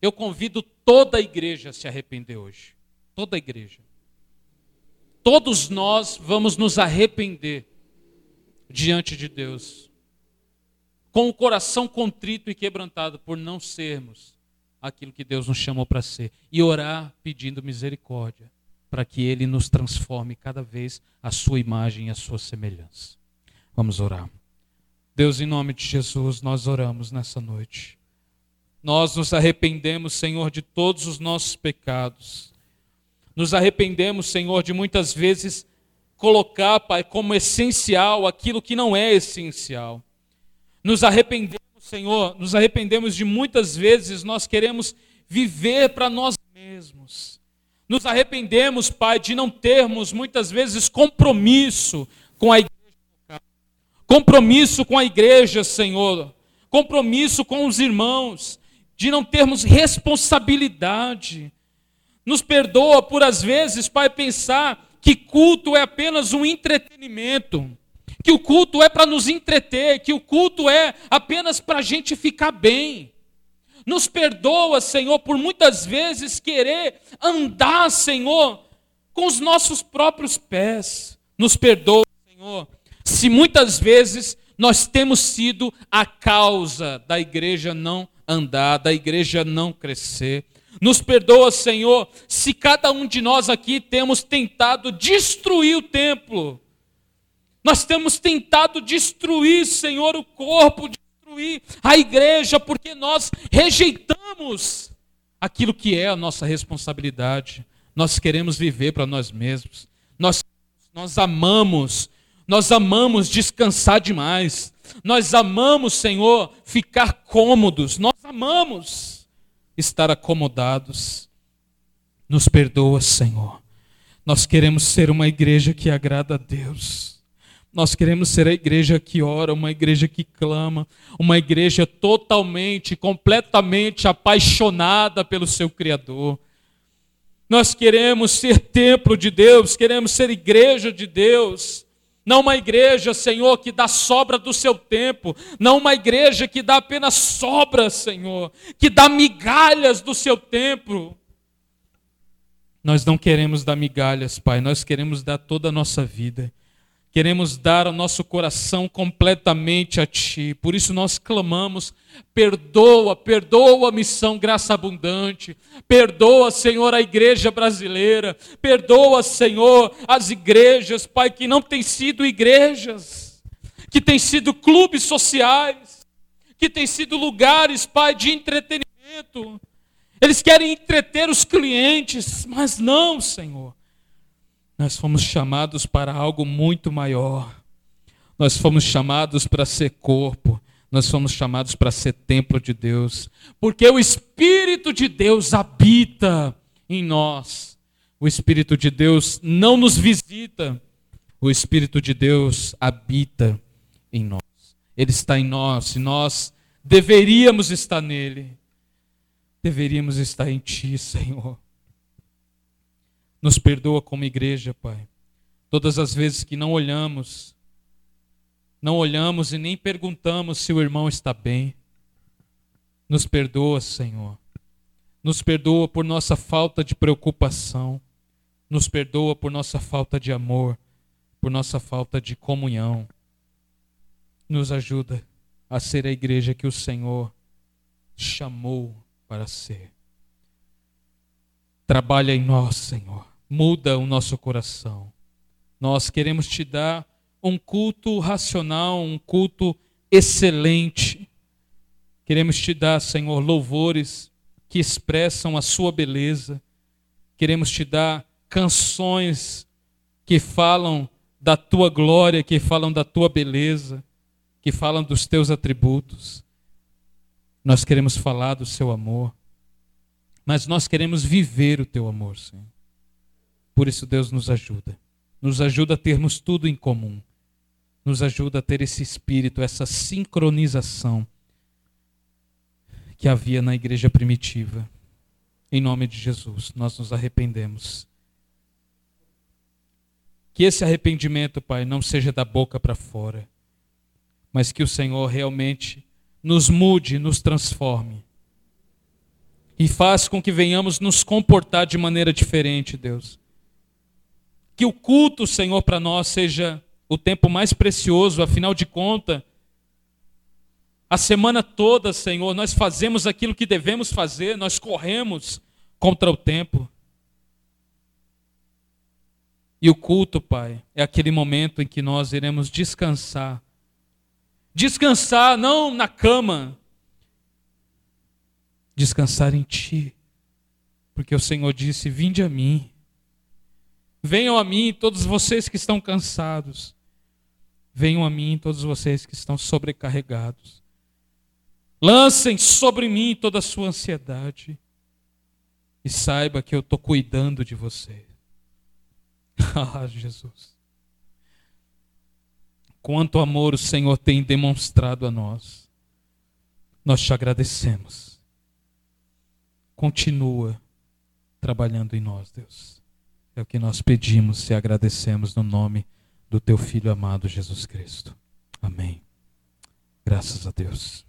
Eu convido toda a igreja a se arrepender hoje. Toda a igreja. Todos nós vamos nos arrepender diante de Deus, com o coração contrito e quebrantado por não sermos aquilo que Deus nos chamou para ser e orar pedindo misericórdia para que Ele nos transforme cada vez a sua imagem e a sua semelhança. Vamos orar. Deus, em nome de Jesus, nós oramos nessa noite. Nós nos arrependemos, Senhor, de todos os nossos pecados. Nos arrependemos, Senhor, de muitas vezes colocar, Pai, como essencial aquilo que não é essencial. Nos arrependemos Senhor, nos arrependemos de muitas vezes nós queremos viver para nós Nos arrependemos, Pai, de não termos muitas vezes compromisso com a igreja. Compromisso com a igreja, Senhor. Compromisso com os irmãos. De não termos responsabilidade. Nos perdoa por, às vezes, Pai, pensar que culto é apenas um entretenimento. Que o culto é para nos entreter. Que o culto é apenas para a gente ficar bem. Nos perdoa, Senhor, por muitas vezes querer andar, Senhor, com os nossos próprios pés. Nos perdoa, Senhor, se muitas vezes nós temos sido a causa da igreja não andar, da igreja não crescer. Nos perdoa, Senhor, se cada um de nós aqui temos tentado destruir o templo. Nós temos tentado destruir, Senhor, o corpo de destruir a igreja porque nós rejeitamos aquilo que é a nossa responsabilidade. Nós queremos viver para nós mesmos. Nós, nós amamos, nós amamos descansar demais. Nós amamos, Senhor, ficar cômodos. Nós amamos estar acomodados. Nos perdoa, Senhor. Nós queremos ser uma igreja que agrada a Deus. Nós queremos ser a igreja que ora, uma igreja que clama, uma igreja totalmente, completamente apaixonada pelo seu Criador. Nós queremos ser templo de Deus, queremos ser igreja de Deus. Não uma igreja, Senhor, que dá sobra do seu tempo, não uma igreja que dá apenas sobra, Senhor, que dá migalhas do seu tempo. Nós não queremos dar migalhas, Pai, nós queremos dar toda a nossa vida. Queremos dar o nosso coração completamente a Ti. Por isso nós clamamos: perdoa, perdoa a missão Graça Abundante. Perdoa, Senhor, a igreja brasileira. Perdoa, Senhor, as igrejas, Pai, que não têm sido igrejas, que têm sido clubes sociais, que têm sido lugares, Pai, de entretenimento. Eles querem entreter os clientes, mas não, Senhor. Nós fomos chamados para algo muito maior. Nós fomos chamados para ser corpo. Nós fomos chamados para ser templo de Deus. Porque o Espírito de Deus habita em nós. O Espírito de Deus não nos visita. O Espírito de Deus habita em nós. Ele está em nós e nós deveríamos estar nele. Deveríamos estar em Ti, Senhor. Nos perdoa como igreja, Pai. Todas as vezes que não olhamos, não olhamos e nem perguntamos se o irmão está bem. Nos perdoa, Senhor. Nos perdoa por nossa falta de preocupação. Nos perdoa por nossa falta de amor, por nossa falta de comunhão. Nos ajuda a ser a igreja que o Senhor chamou para ser. Trabalha em nós, Senhor muda o nosso coração. Nós queremos te dar um culto racional, um culto excelente. Queremos te dar, Senhor, louvores que expressam a sua beleza. Queremos te dar canções que falam da tua glória, que falam da tua beleza, que falam dos teus atributos. Nós queremos falar do seu amor, mas nós queremos viver o teu amor, Senhor. Por isso, Deus nos ajuda. Nos ajuda a termos tudo em comum. Nos ajuda a ter esse espírito, essa sincronização que havia na igreja primitiva. Em nome de Jesus, nós nos arrependemos. Que esse arrependimento, Pai, não seja da boca para fora, mas que o Senhor realmente nos mude, nos transforme. E faz com que venhamos nos comportar de maneira diferente, Deus. Que o culto, Senhor, para nós seja o tempo mais precioso, afinal de contas, a semana toda, Senhor, nós fazemos aquilo que devemos fazer, nós corremos contra o tempo. E o culto, Pai, é aquele momento em que nós iremos descansar. Descansar não na cama, descansar em Ti. Porque o Senhor disse: Vinde a mim, Venham a mim todos vocês que estão cansados. Venham a mim todos vocês que estão sobrecarregados. Lancem sobre mim toda a sua ansiedade. E saiba que eu estou cuidando de você. ah, Jesus. Quanto amor o Senhor tem demonstrado a nós. Nós te agradecemos. Continua trabalhando em nós, Deus. É o que nós pedimos e agradecemos no nome do teu filho amado Jesus Cristo. Amém. Graças a Deus.